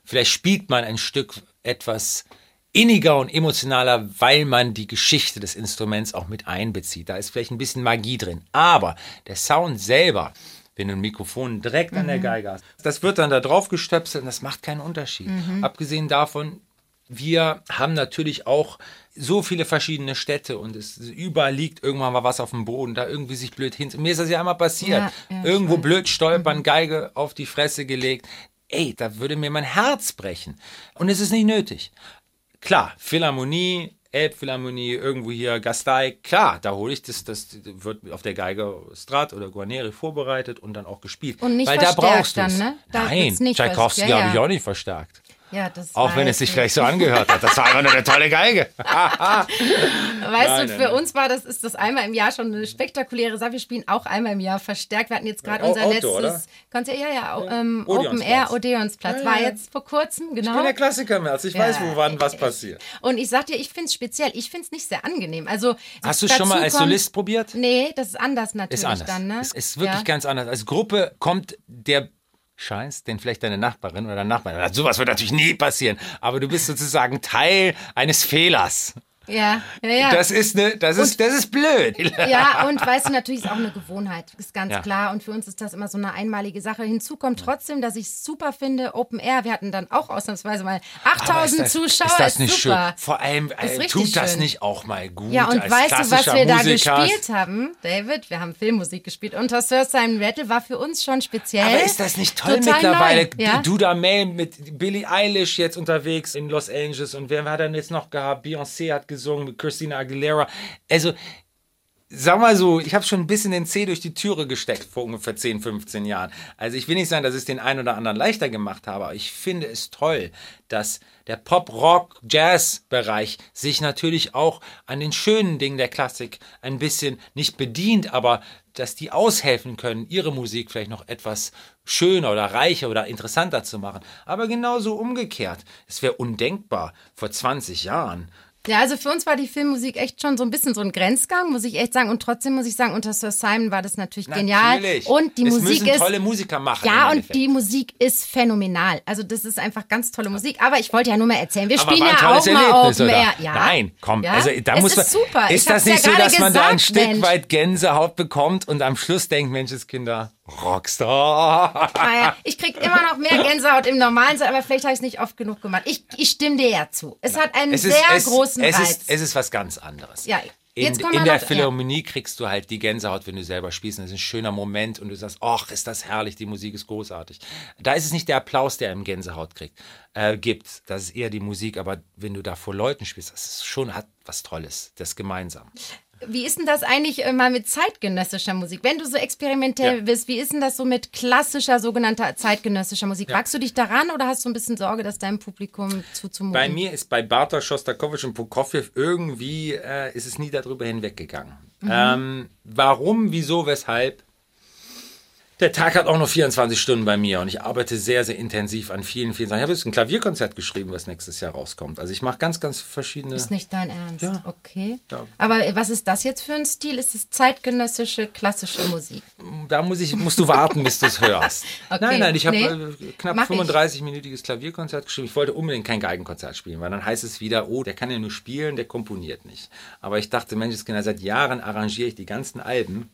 Vielleicht spielt man ein Stück etwas inniger und emotionaler, weil man die Geschichte des Instruments auch mit einbezieht. Da ist vielleicht ein bisschen Magie drin. Aber der Sound selber, wenn du ein Mikrofon direkt an der Geige hast, das wird dann da drauf gestöpselt und das macht keinen Unterschied. Abgesehen davon, wir haben natürlich auch so viele verschiedene Städte und es überall liegt irgendwann mal was auf dem Boden, da irgendwie sich blöd hin. Mir ist das ja einmal passiert. Ja, ja, Irgendwo weiß. blöd stolpern, Geige auf die Fresse gelegt. Ey, da würde mir mein Herz brechen. Und es ist nicht nötig. Klar, Philharmonie, Elbphilharmonie, irgendwo hier Gastei, klar, da hole ich das, das wird auf der Geige Strat oder Guarneri vorbereitet und dann auch gespielt. Und nicht Weil da verstärkt brauchst du dann, ne? Da Nein, Tchaikovsky vers- ja, habe ich ja. auch nicht verstärkt. Ja, das Auch wenn es sich ich. vielleicht so angehört hat. Das war einfach nur eine tolle Geige. (laughs) Weißt Nein, du, für nein. uns war das, ist das einmal im Jahr schon eine spektakuläre Sache. Wir spielen auch einmal im Jahr verstärkt. Wir hatten jetzt gerade Au- unser Outdoor, letztes Konzert, ja, ja, ähm, Odeonsplatz. Open Air Odeonsplatz. Ja, war ja. jetzt vor kurzem, Ich genau. bin der Klassiker, Merz. Ich Ja, weiß, wo wann was ich- passiert. Und ich sag dir, ich finde es speziell. Ich finde es nicht sehr angenehm. Also, Hast du schon mal als kommt- Solist probiert? Nee, das ist anders natürlich Ist anders. dann, ne? Es ist wirklich ja. ganz anders. Als Gruppe kommt der Scheiß, den vielleicht deine Nachbarin oder dein Nachbar. Sowas wird natürlich nie passieren. Aber du bist sozusagen Teil eines Fehlers. Ja, ja, ja. Das ist ne, das ist, das ist blöd. (laughs) Ja, und weißt du, natürlich ist auch eine Gewohnheit, ist ganz Ja. klar. Und für uns ist das immer so eine einmalige Sache. Hinzu kommt trotzdem, dass ich es super finde, Open Air. Wir hatten dann auch ausnahmsweise mal Aber 8000 ist das, Zuschauer. Ist das nicht super. schön? Vor allem, äh, tut das schön. nicht auch mal gut Ja, und weißt du, was wir da Musiker? gespielt haben, David? Wir haben Filmmusik gespielt. Und das Sir Simon Rattle war für uns schon speziell. Aber ist das nicht toll Total mittlerweile? Neu, ja? Duda May mit Billie Eilish jetzt unterwegs in Los Angeles und wer hat dann jetzt noch gehabt? Beyoncé hat gesungen mit Christina Aguilera. Also, sag mal so, ich habe schon ein bisschen den Zeh durch die Türe gesteckt vor ungefähr 10, 15 Jahren. Also ich will nicht sagen, dass ich es den einen oder anderen leichter gemacht habe, aber ich finde es toll, dass der Pop, Rock, Jazz-Bereich sich natürlich auch an den schönen Dingen der Klassik ein bisschen nicht bedient, aber dass die aushelfen können, ihre Musik vielleicht noch etwas schöner oder reicher oder interessanter zu machen. Aber genauso umgekehrt. Es wäre undenkbar vor 20 Jahren. Ja, also für uns war die Filmmusik echt schon so ein bisschen so ein Grenzgang, muss ich echt sagen. Und trotzdem muss ich sagen, unter Sir Simon war das natürlich genial. Natürlich. Und die es Musik ist. tolle Musiker machen. Ja, und Endeffekt. die Musik ist phänomenal. Also das ist einfach ganz tolle Musik. Aber ich wollte ja nur mal erzählen, wir spielen ja auch mal Erlebnis, Open oder? Air. Ja. Nein, komm, Ja. also da es muss man. ist super. Ist das nicht ja so, dass man da ein gesagt, Stück Mensch. weit Gänsehaut bekommt und am Schluss denkt, Menschenskinder, Rockstar. Naja, ich krieg immer noch mehr (laughs) Gänsehaut im normalen Sein, aber vielleicht habe ich es nicht oft genug gemacht. Ich, ich stimme dir ja zu. Es hat einen Es sehr ist, es, Reiz. Ist, es ist was ganz anderes. Ja, In, in der noch- ja. Philharmonie kriegst du halt die Gänsehaut, wenn du selber spielst. Und das ist ein schöner Moment und du sagst, ach, ist das herrlich, die Musik ist großartig. Da ist es nicht der Applaus, der einem Gänsehaut kriegt, äh, gibt. Das ist eher die Musik. Aber wenn du da vor Leuten spielst, das ist schon hat was Tolles, das gemeinsam. Wie ist denn das eigentlich äh, mal mit zeitgenössischer Musik? Wenn du so experimentell ja. bist, wie ist denn das so mit klassischer, sogenannter zeitgenössischer Musik? Ja. Wagst du dich daran oder hast du ein bisschen Sorge, dass deinem Publikum zuzumuten? Bei mir ist bei Bartosz, Schostakowitsch und Prokofjew irgendwie äh, ist es nie darüber hinweggegangen. Mhm. Ähm, warum, wieso, weshalb? Der Tag hat auch noch 24 Stunden bei mir und ich arbeite sehr, sehr intensiv an vielen, vielen Sachen. Ich habe jetzt ein Klavierkonzert geschrieben, was nächstes Jahr rauskommt. Also ich mache ganz, ganz verschiedene. Ist nicht dein Ernst? Ja. Okay. Ja. Aber was ist das jetzt für ein Stil? Ist es zeitgenössische, klassische Musik? Da muss ich, musst du warten, bis du es hörst. (laughs) okay. Nein, nein, ich habe nee. Äh, knapp 35-minütiges Klavierkonzert geschrieben. Ich wollte unbedingt kein Geigenkonzert spielen, weil dann heißt es wieder, oh, der kann ja nur spielen, der komponiert nicht. Aber ich dachte, Mensch, seit Jahren arrangiere ich die ganzen Alben,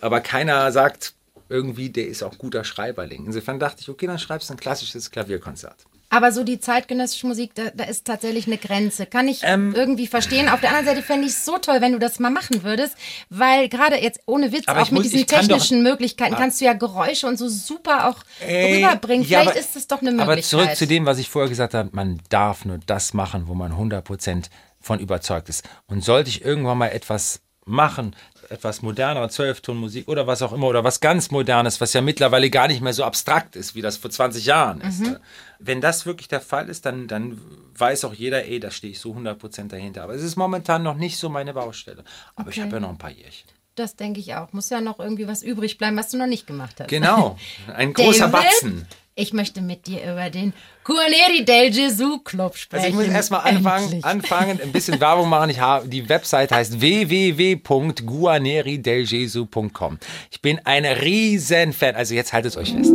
aber keiner sagt, irgendwie, der ist auch guter Schreiberling. Insofern dachte ich, okay, dann schreibst du ein klassisches Klavierkonzert. Aber so die zeitgenössische Musik, da, da ist tatsächlich eine Grenze. Kann ich ähm, irgendwie verstehen. Auf der anderen Seite fände ich es so toll, wenn du das mal machen würdest, weil gerade jetzt ohne Witz, auch mit muss, diesen technischen doch, Möglichkeiten, ah, kannst du ja Geräusche und so super auch ey, rüberbringen. Vielleicht aber, ist es doch eine Möglichkeit. Aber zurück zu dem, was ich vorher gesagt habe, man darf nur das machen, wo man 100% von überzeugt ist. Und sollte ich irgendwann mal etwas machen, etwas modernere Zwölftonmusik oder was auch immer oder was ganz modernes, was ja mittlerweile gar nicht mehr so abstrakt ist, wie das vor 20 Jahren ist. Mhm. Wenn das wirklich der Fall ist, dann, dann weiß auch jeder, ey, da stehe ich so 100% dahinter. Aber es ist momentan noch nicht so meine Baustelle. Aber okay. ich habe ja noch ein paar Jährchen. Das denke ich auch. Muss ja noch irgendwie was übrig bleiben, was du noch nicht gemacht hast. Genau. (laughs) Ein großer Batzen. Ich möchte mit dir über den Guarneri del Gesù Club sprechen. Also ich muss erstmal anfangen, anfangen, ein bisschen (laughs) Werbung machen. Ich habe, die Website heißt www.guaneridelgesù.com. Ich bin ein riesen Fan. Also jetzt haltet euch fest.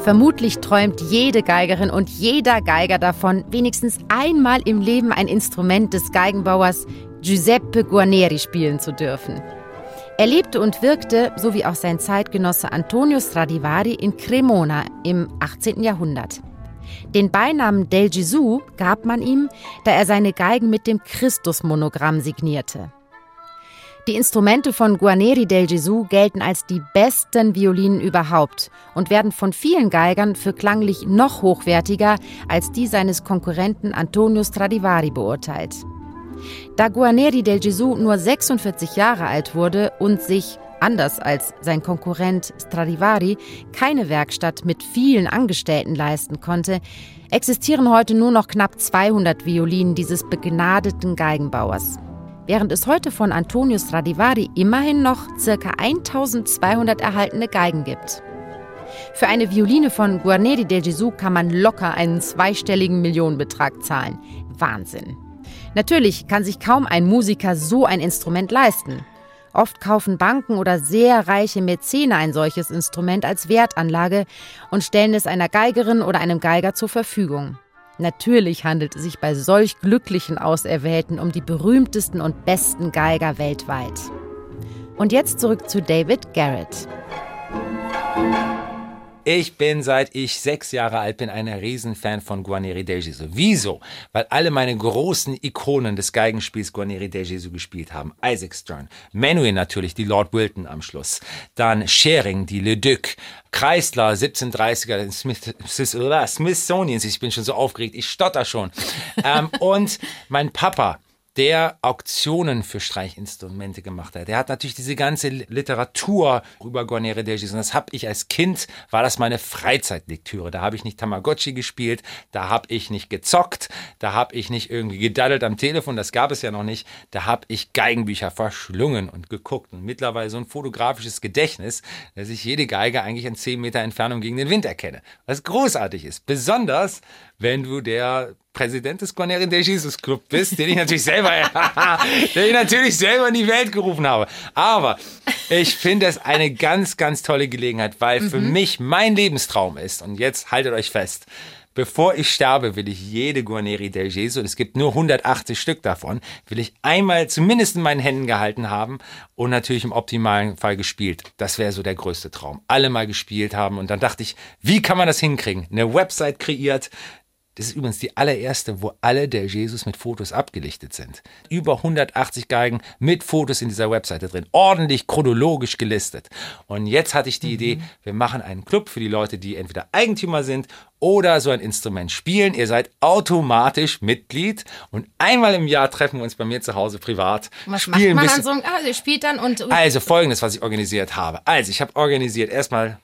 Vermutlich träumt jede Geigerin und jeder Geiger davon, wenigstens einmal im Leben ein Instrument des Geigenbauers Giuseppe Guarneri spielen zu dürfen. Er lebte und wirkte, so wie auch sein Zeitgenosse Antonio Stradivari, in Cremona im 18. Jahrhundert. Den Beinamen Del Gesù gab man ihm, da er seine Geigen mit dem Christusmonogramm signierte. Die Instrumente von Guarneri del Gesù gelten als die besten Violinen überhaupt und werden von vielen Geigern für klanglich noch hochwertiger als die seines Konkurrenten Antonio Stradivari beurteilt. Da Guarneri del Gesù nur 46 Jahre alt wurde und sich, anders als sein Konkurrent Stradivari, keine Werkstatt mit vielen Angestellten leisten konnte, existieren heute nur noch knapp 200 Violinen dieses begnadeten Geigenbauers. Während es heute von Antonio Stradivari immerhin noch ca. 1200 erhaltene Geigen gibt. Für eine Violine von Guarneri del Gesù kann man locker einen zweistelligen Millionenbetrag zahlen. Wahnsinn. Natürlich kann sich kaum ein Musiker so ein Instrument leisten. Oft kaufen Banken oder sehr reiche Mäzene ein solches Instrument als Wertanlage und stellen es einer Geigerin oder einem Geiger zur Verfügung. Natürlich handelt es sich bei solch glücklichen Auserwählten um die berühmtesten und besten Geiger weltweit. Und jetzt zurück zu David Garrett. Ich bin seit ich sechs Jahre alt bin ein Riesenfan von Guarneri del Gesù. Wieso? Weil alle meine großen Ikonen des Geigenspiels Guarneri del Gesù gespielt haben. Isaac Stern, Menuhin natürlich, die Lord Wilton am Schluss, dann Schering, die Le Duc, Kreisler, 1730er, Smith, Smithsonians, ich bin schon so aufgeregt, ich stotter schon. ähm, und mein Papa, der Auktionen für Streichinstrumente gemacht hat. Der hat natürlich diese ganze Literatur über Guarnere del. Und das habe ich als Kind, war das meine Freizeitlektüre. Da habe ich nicht Tamagotchi gespielt, da habe ich nicht gezockt, da habe ich nicht irgendwie gedaddelt am Telefon, das gab es ja noch nicht. Da habe ich Geigenbücher verschlungen und geguckt. Und mittlerweile so ein fotografisches Gedächtnis, dass ich jede Geige eigentlich in 10 Meter Entfernung gegen den Wind erkenne. Was großartig ist. Besonders, wenn du der Präsident des Cornerian de Jesus Club bist, den ich natürlich selber, (laughs) den ich natürlich selber in die Welt gerufen habe. Aber ich finde es eine ganz, ganz tolle Gelegenheit, weil mhm. für mich mein Lebenstraum ist, und jetzt haltet euch fest, bevor ich sterbe, will ich jede Guarneri del Gesu, es gibt nur 180 Stück davon, will ich einmal zumindest in meinen Händen gehalten haben und natürlich im optimalen Fall gespielt. Das wäre so der größte Traum. Alle mal gespielt haben und dann dachte ich, wie kann man das hinkriegen? Eine Website kreiert, Das ist übrigens die allererste, wo alle der Jesus mit Fotos abgelichtet sind. Über 180 Geigen mit Fotos in dieser Webseite drin. Ordentlich chronologisch gelistet. Und jetzt hatte ich die mhm. Idee, wir machen einen Club für die Leute, die entweder Eigentümer sind oder so ein Instrument spielen. Ihr seid automatisch Mitglied und einmal im Jahr treffen wir uns bei mir zu Hause privat. Was spielen macht man dann so? Ah, ihr spielt dann und... Also folgendes, was ich organisiert habe. Also ich habe organisiert erstmal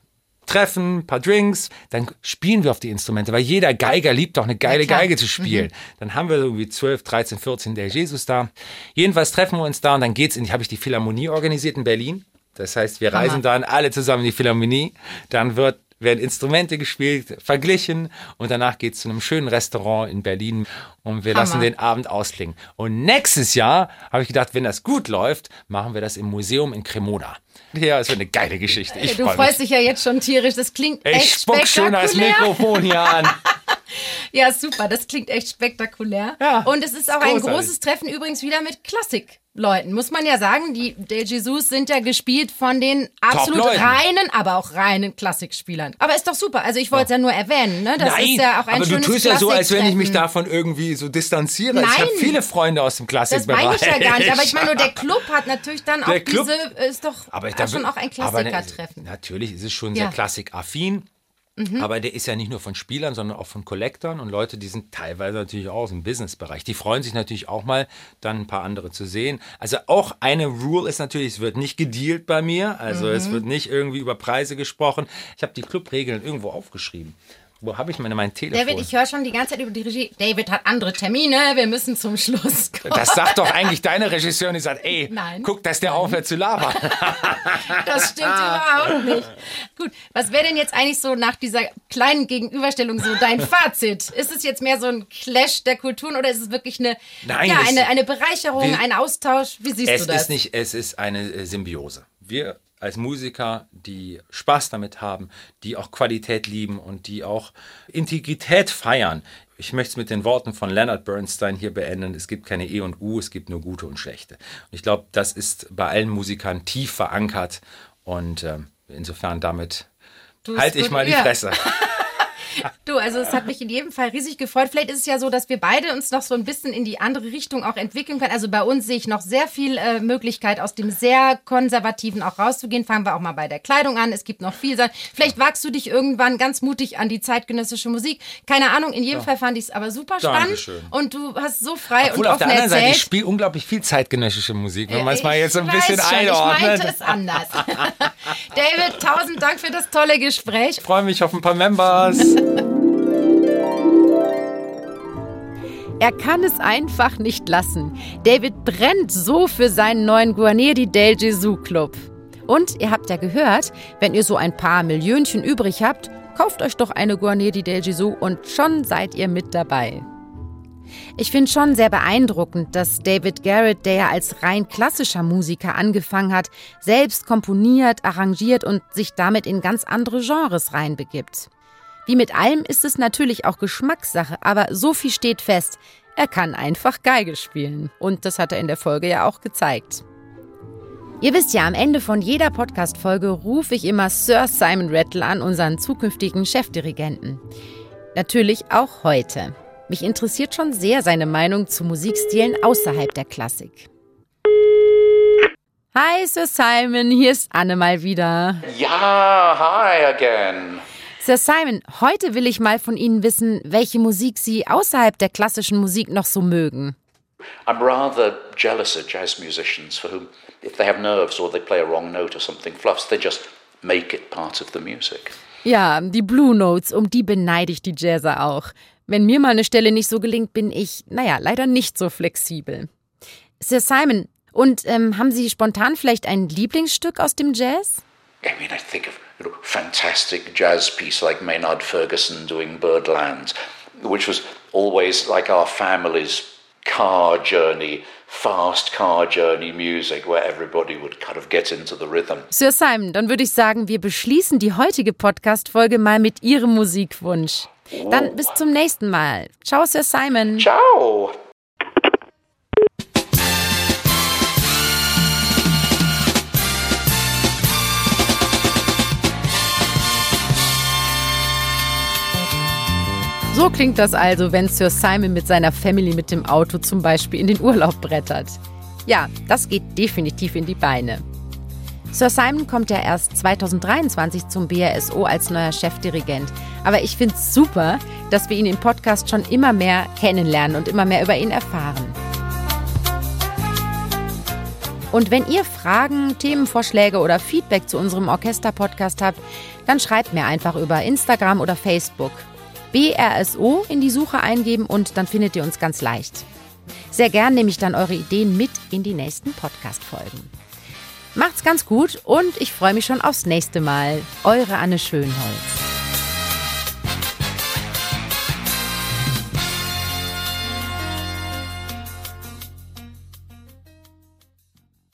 treffen, ein paar Drinks, dann spielen wir auf die Instrumente, weil jeder Geiger liebt doch eine geile ja, Geige zu spielen. Mhm. Dann haben wir irgendwie 12, 13, 14 der Jesus da. Jedenfalls treffen wir uns da und dann geht's in, habe ich die Philharmonie organisiert in Berlin. Das heißt, wir reisen dann alle zusammen in die Philharmonie. Dann wird werden Instrumente gespielt, verglichen und danach geht es zu einem schönen Restaurant in Berlin und wir Hammer. lassen den Abend ausklingen. Und nächstes Jahr habe ich gedacht, wenn das gut läuft, machen wir das im Museum in Cremona. Ja, ist eine geile Geschichte. Ich du freu freust dich ja jetzt schon tierisch. Das klingt ich echt spuck schon das Mikrofon hier an. (laughs) (laughs) ja, super. Das klingt echt spektakulär. Ja, und es ist auch großartig. ein großes Treffen übrigens wieder mit Klassik. Leuten, muss man ja sagen, die De Jesus sind ja gespielt von den absolut reinen, aber auch reinen Klassikspielern. Aber ist doch super. Also ich wollte es ja. ja. nur erwähnen, ne? Das Nein, ist ja auch ein aber du tust ja so, als wenn ich mich davon irgendwie so distanziere. Nein. Ich habe viele Freunde aus dem Klassikbereich. Das meine ich ja gar nicht. Aber ich meine nur, der (laughs) Club hat natürlich dann Der auch Club, diese, ist doch aber ich, schon auch ein Klassiker-Treffen. Natürlich ist es schon ja. sehr klassikaffin. Mhm. Aber der ist ja nicht nur von Spielern, sondern auch von Collectern und Leute, die sind teilweise natürlich auch aus dem Businessbereich. Die freuen sich natürlich auch mal, dann ein paar andere zu sehen. Also auch eine Rule ist natürlich, es wird nicht gedealt bei mir. Also mhm. es wird nicht irgendwie über Preise gesprochen. Ich habe die Clubregeln irgendwo aufgeschrieben. Wo habe ich meine, mein Telefon? David, ich höre schon die ganze Zeit über die Regie. David hat andere Termine, wir müssen zum Schluss kommen. Das sagt doch eigentlich deine Regisseurin, die sagt, ey, Nein. guck, dass der aufhört zu labern. (laughs) Das stimmt überhaupt nicht. Gut, was wäre denn jetzt eigentlich so nach dieser kleinen Gegenüberstellung so dein Fazit? Ist es jetzt mehr so ein Clash der Kulturen oder ist es wirklich eine, Nein, ja, eine, eine Bereicherung, ein Austausch? Wie siehst du das? Es ist nicht, es ist eine äh, Symbiose. Wir als Musiker, die Spaß damit haben, die auch Qualität lieben und die auch Integrität feiern. Ich möchte es mit den Worten von Leonard Bernstein hier beenden. Es gibt keine E und U, es gibt nur gute und schlechte. Und ich glaube, das ist bei allen Musikern tief verankert und äh, insofern damit halte ich mal die Fresse. (laughs) Du, also es hat mich in jedem Fall riesig gefreut. Vielleicht ist es ja so, dass wir beide uns noch so ein bisschen in die andere Richtung auch entwickeln können. Also bei uns sehe ich noch sehr viel äh, Möglichkeit, aus dem sehr konservativen auch rauszugehen. Fangen wir auch mal bei der Kleidung an. Es gibt noch viel. Vielleicht wagst du dich irgendwann ganz mutig an die zeitgenössische Musik. Keine Ahnung, in jedem ja. Fall fand ich es aber super spannend. Dankeschön. Und du hast so frei Obwohl, und auf der anderen erzählt. Seite, ich spiele unglaublich viel zeitgenössische Musik, wenn man es mal jetzt ein bisschen schon, einordnet. Ich meinte es anders. (laughs) David, tausend Dank für das tolle Gespräch. Ich freue mich auf ein paar Members. (laughs) Er kann es einfach nicht lassen. David brennt so für seinen neuen Guarneri del Gesù Club. Und ihr habt ja gehört, wenn ihr so ein paar Millionchen übrig habt, kauft euch doch eine Guarneri del Gesù und schon seid ihr mit dabei. Ich finde schon sehr beeindruckend, dass David Garrett, der ja als rein klassischer Musiker angefangen hat, selbst komponiert, arrangiert und sich damit in ganz andere Genres reinbegibt. Wie mit allem ist es natürlich auch Geschmackssache, aber so viel steht fest. Er kann einfach Geige spielen. Und das hat er in der Folge ja auch gezeigt. Ihr wisst ja, am Ende von jeder Podcast-Folge rufe ich immer Sir Simon Rattle an, unseren zukünftigen Chefdirigenten. Natürlich auch heute. Mich interessiert schon sehr seine Meinung zu Musikstilen außerhalb der Klassik. Hi, Sir Simon, hier ist Anne mal wieder. Ja, hi again. Sir Simon, heute will ich mal von Ihnen wissen, welche Musik Sie außerhalb der klassischen Musik noch so mögen. I'm rather jealous of jazz musicians for whom, if they have nerves or they play a wrong note or something fluffs, they just make it part of the music. Ja, die Blue Notes, um die beneide ich die Jazzer auch. Wenn mir mal eine Stelle nicht so gelingt, bin ich, naja, leider nicht so flexibel. Sir Simon, und ähm, haben Sie spontan vielleicht ein Lieblingsstück aus dem Jazz? I mean, I think of you know, fantastic jazz piece like Maynard Ferguson doing Birdland, which was always like our family's car journey, fast car journey music, where everybody would kind of get into the rhythm. Sir Simon, dann würde ich sagen, wir beschließen die heutige Podcast-Folge mal mit Ihrem Musikwunsch. Dann bis zum nächsten Mal. Ciao, Sir Simon. Ciao. So klingt das also, wenn Sir Simon mit seiner Family mit dem Auto zum Beispiel in den Urlaub brettert. Ja, das geht definitiv in die Beine. Sir Simon kommt ja erst 2023 zum BRSO als neuer Chefdirigent. Aber ich finde es super, dass wir ihn im Podcast schon immer mehr kennenlernen und immer mehr über ihn erfahren. Und wenn ihr Fragen, Themenvorschläge oder Feedback zu unserem Orchester-Podcast habt, dann schreibt mir einfach über Instagram oder Facebook. BRSO in die Suche eingeben und dann findet ihr uns ganz leicht. Sehr gern nehme ich dann eure Ideen mit in die nächsten Podcast-Folgen. Macht's ganz gut und ich freue mich schon aufs nächste Mal. Eure Anne Schönholz.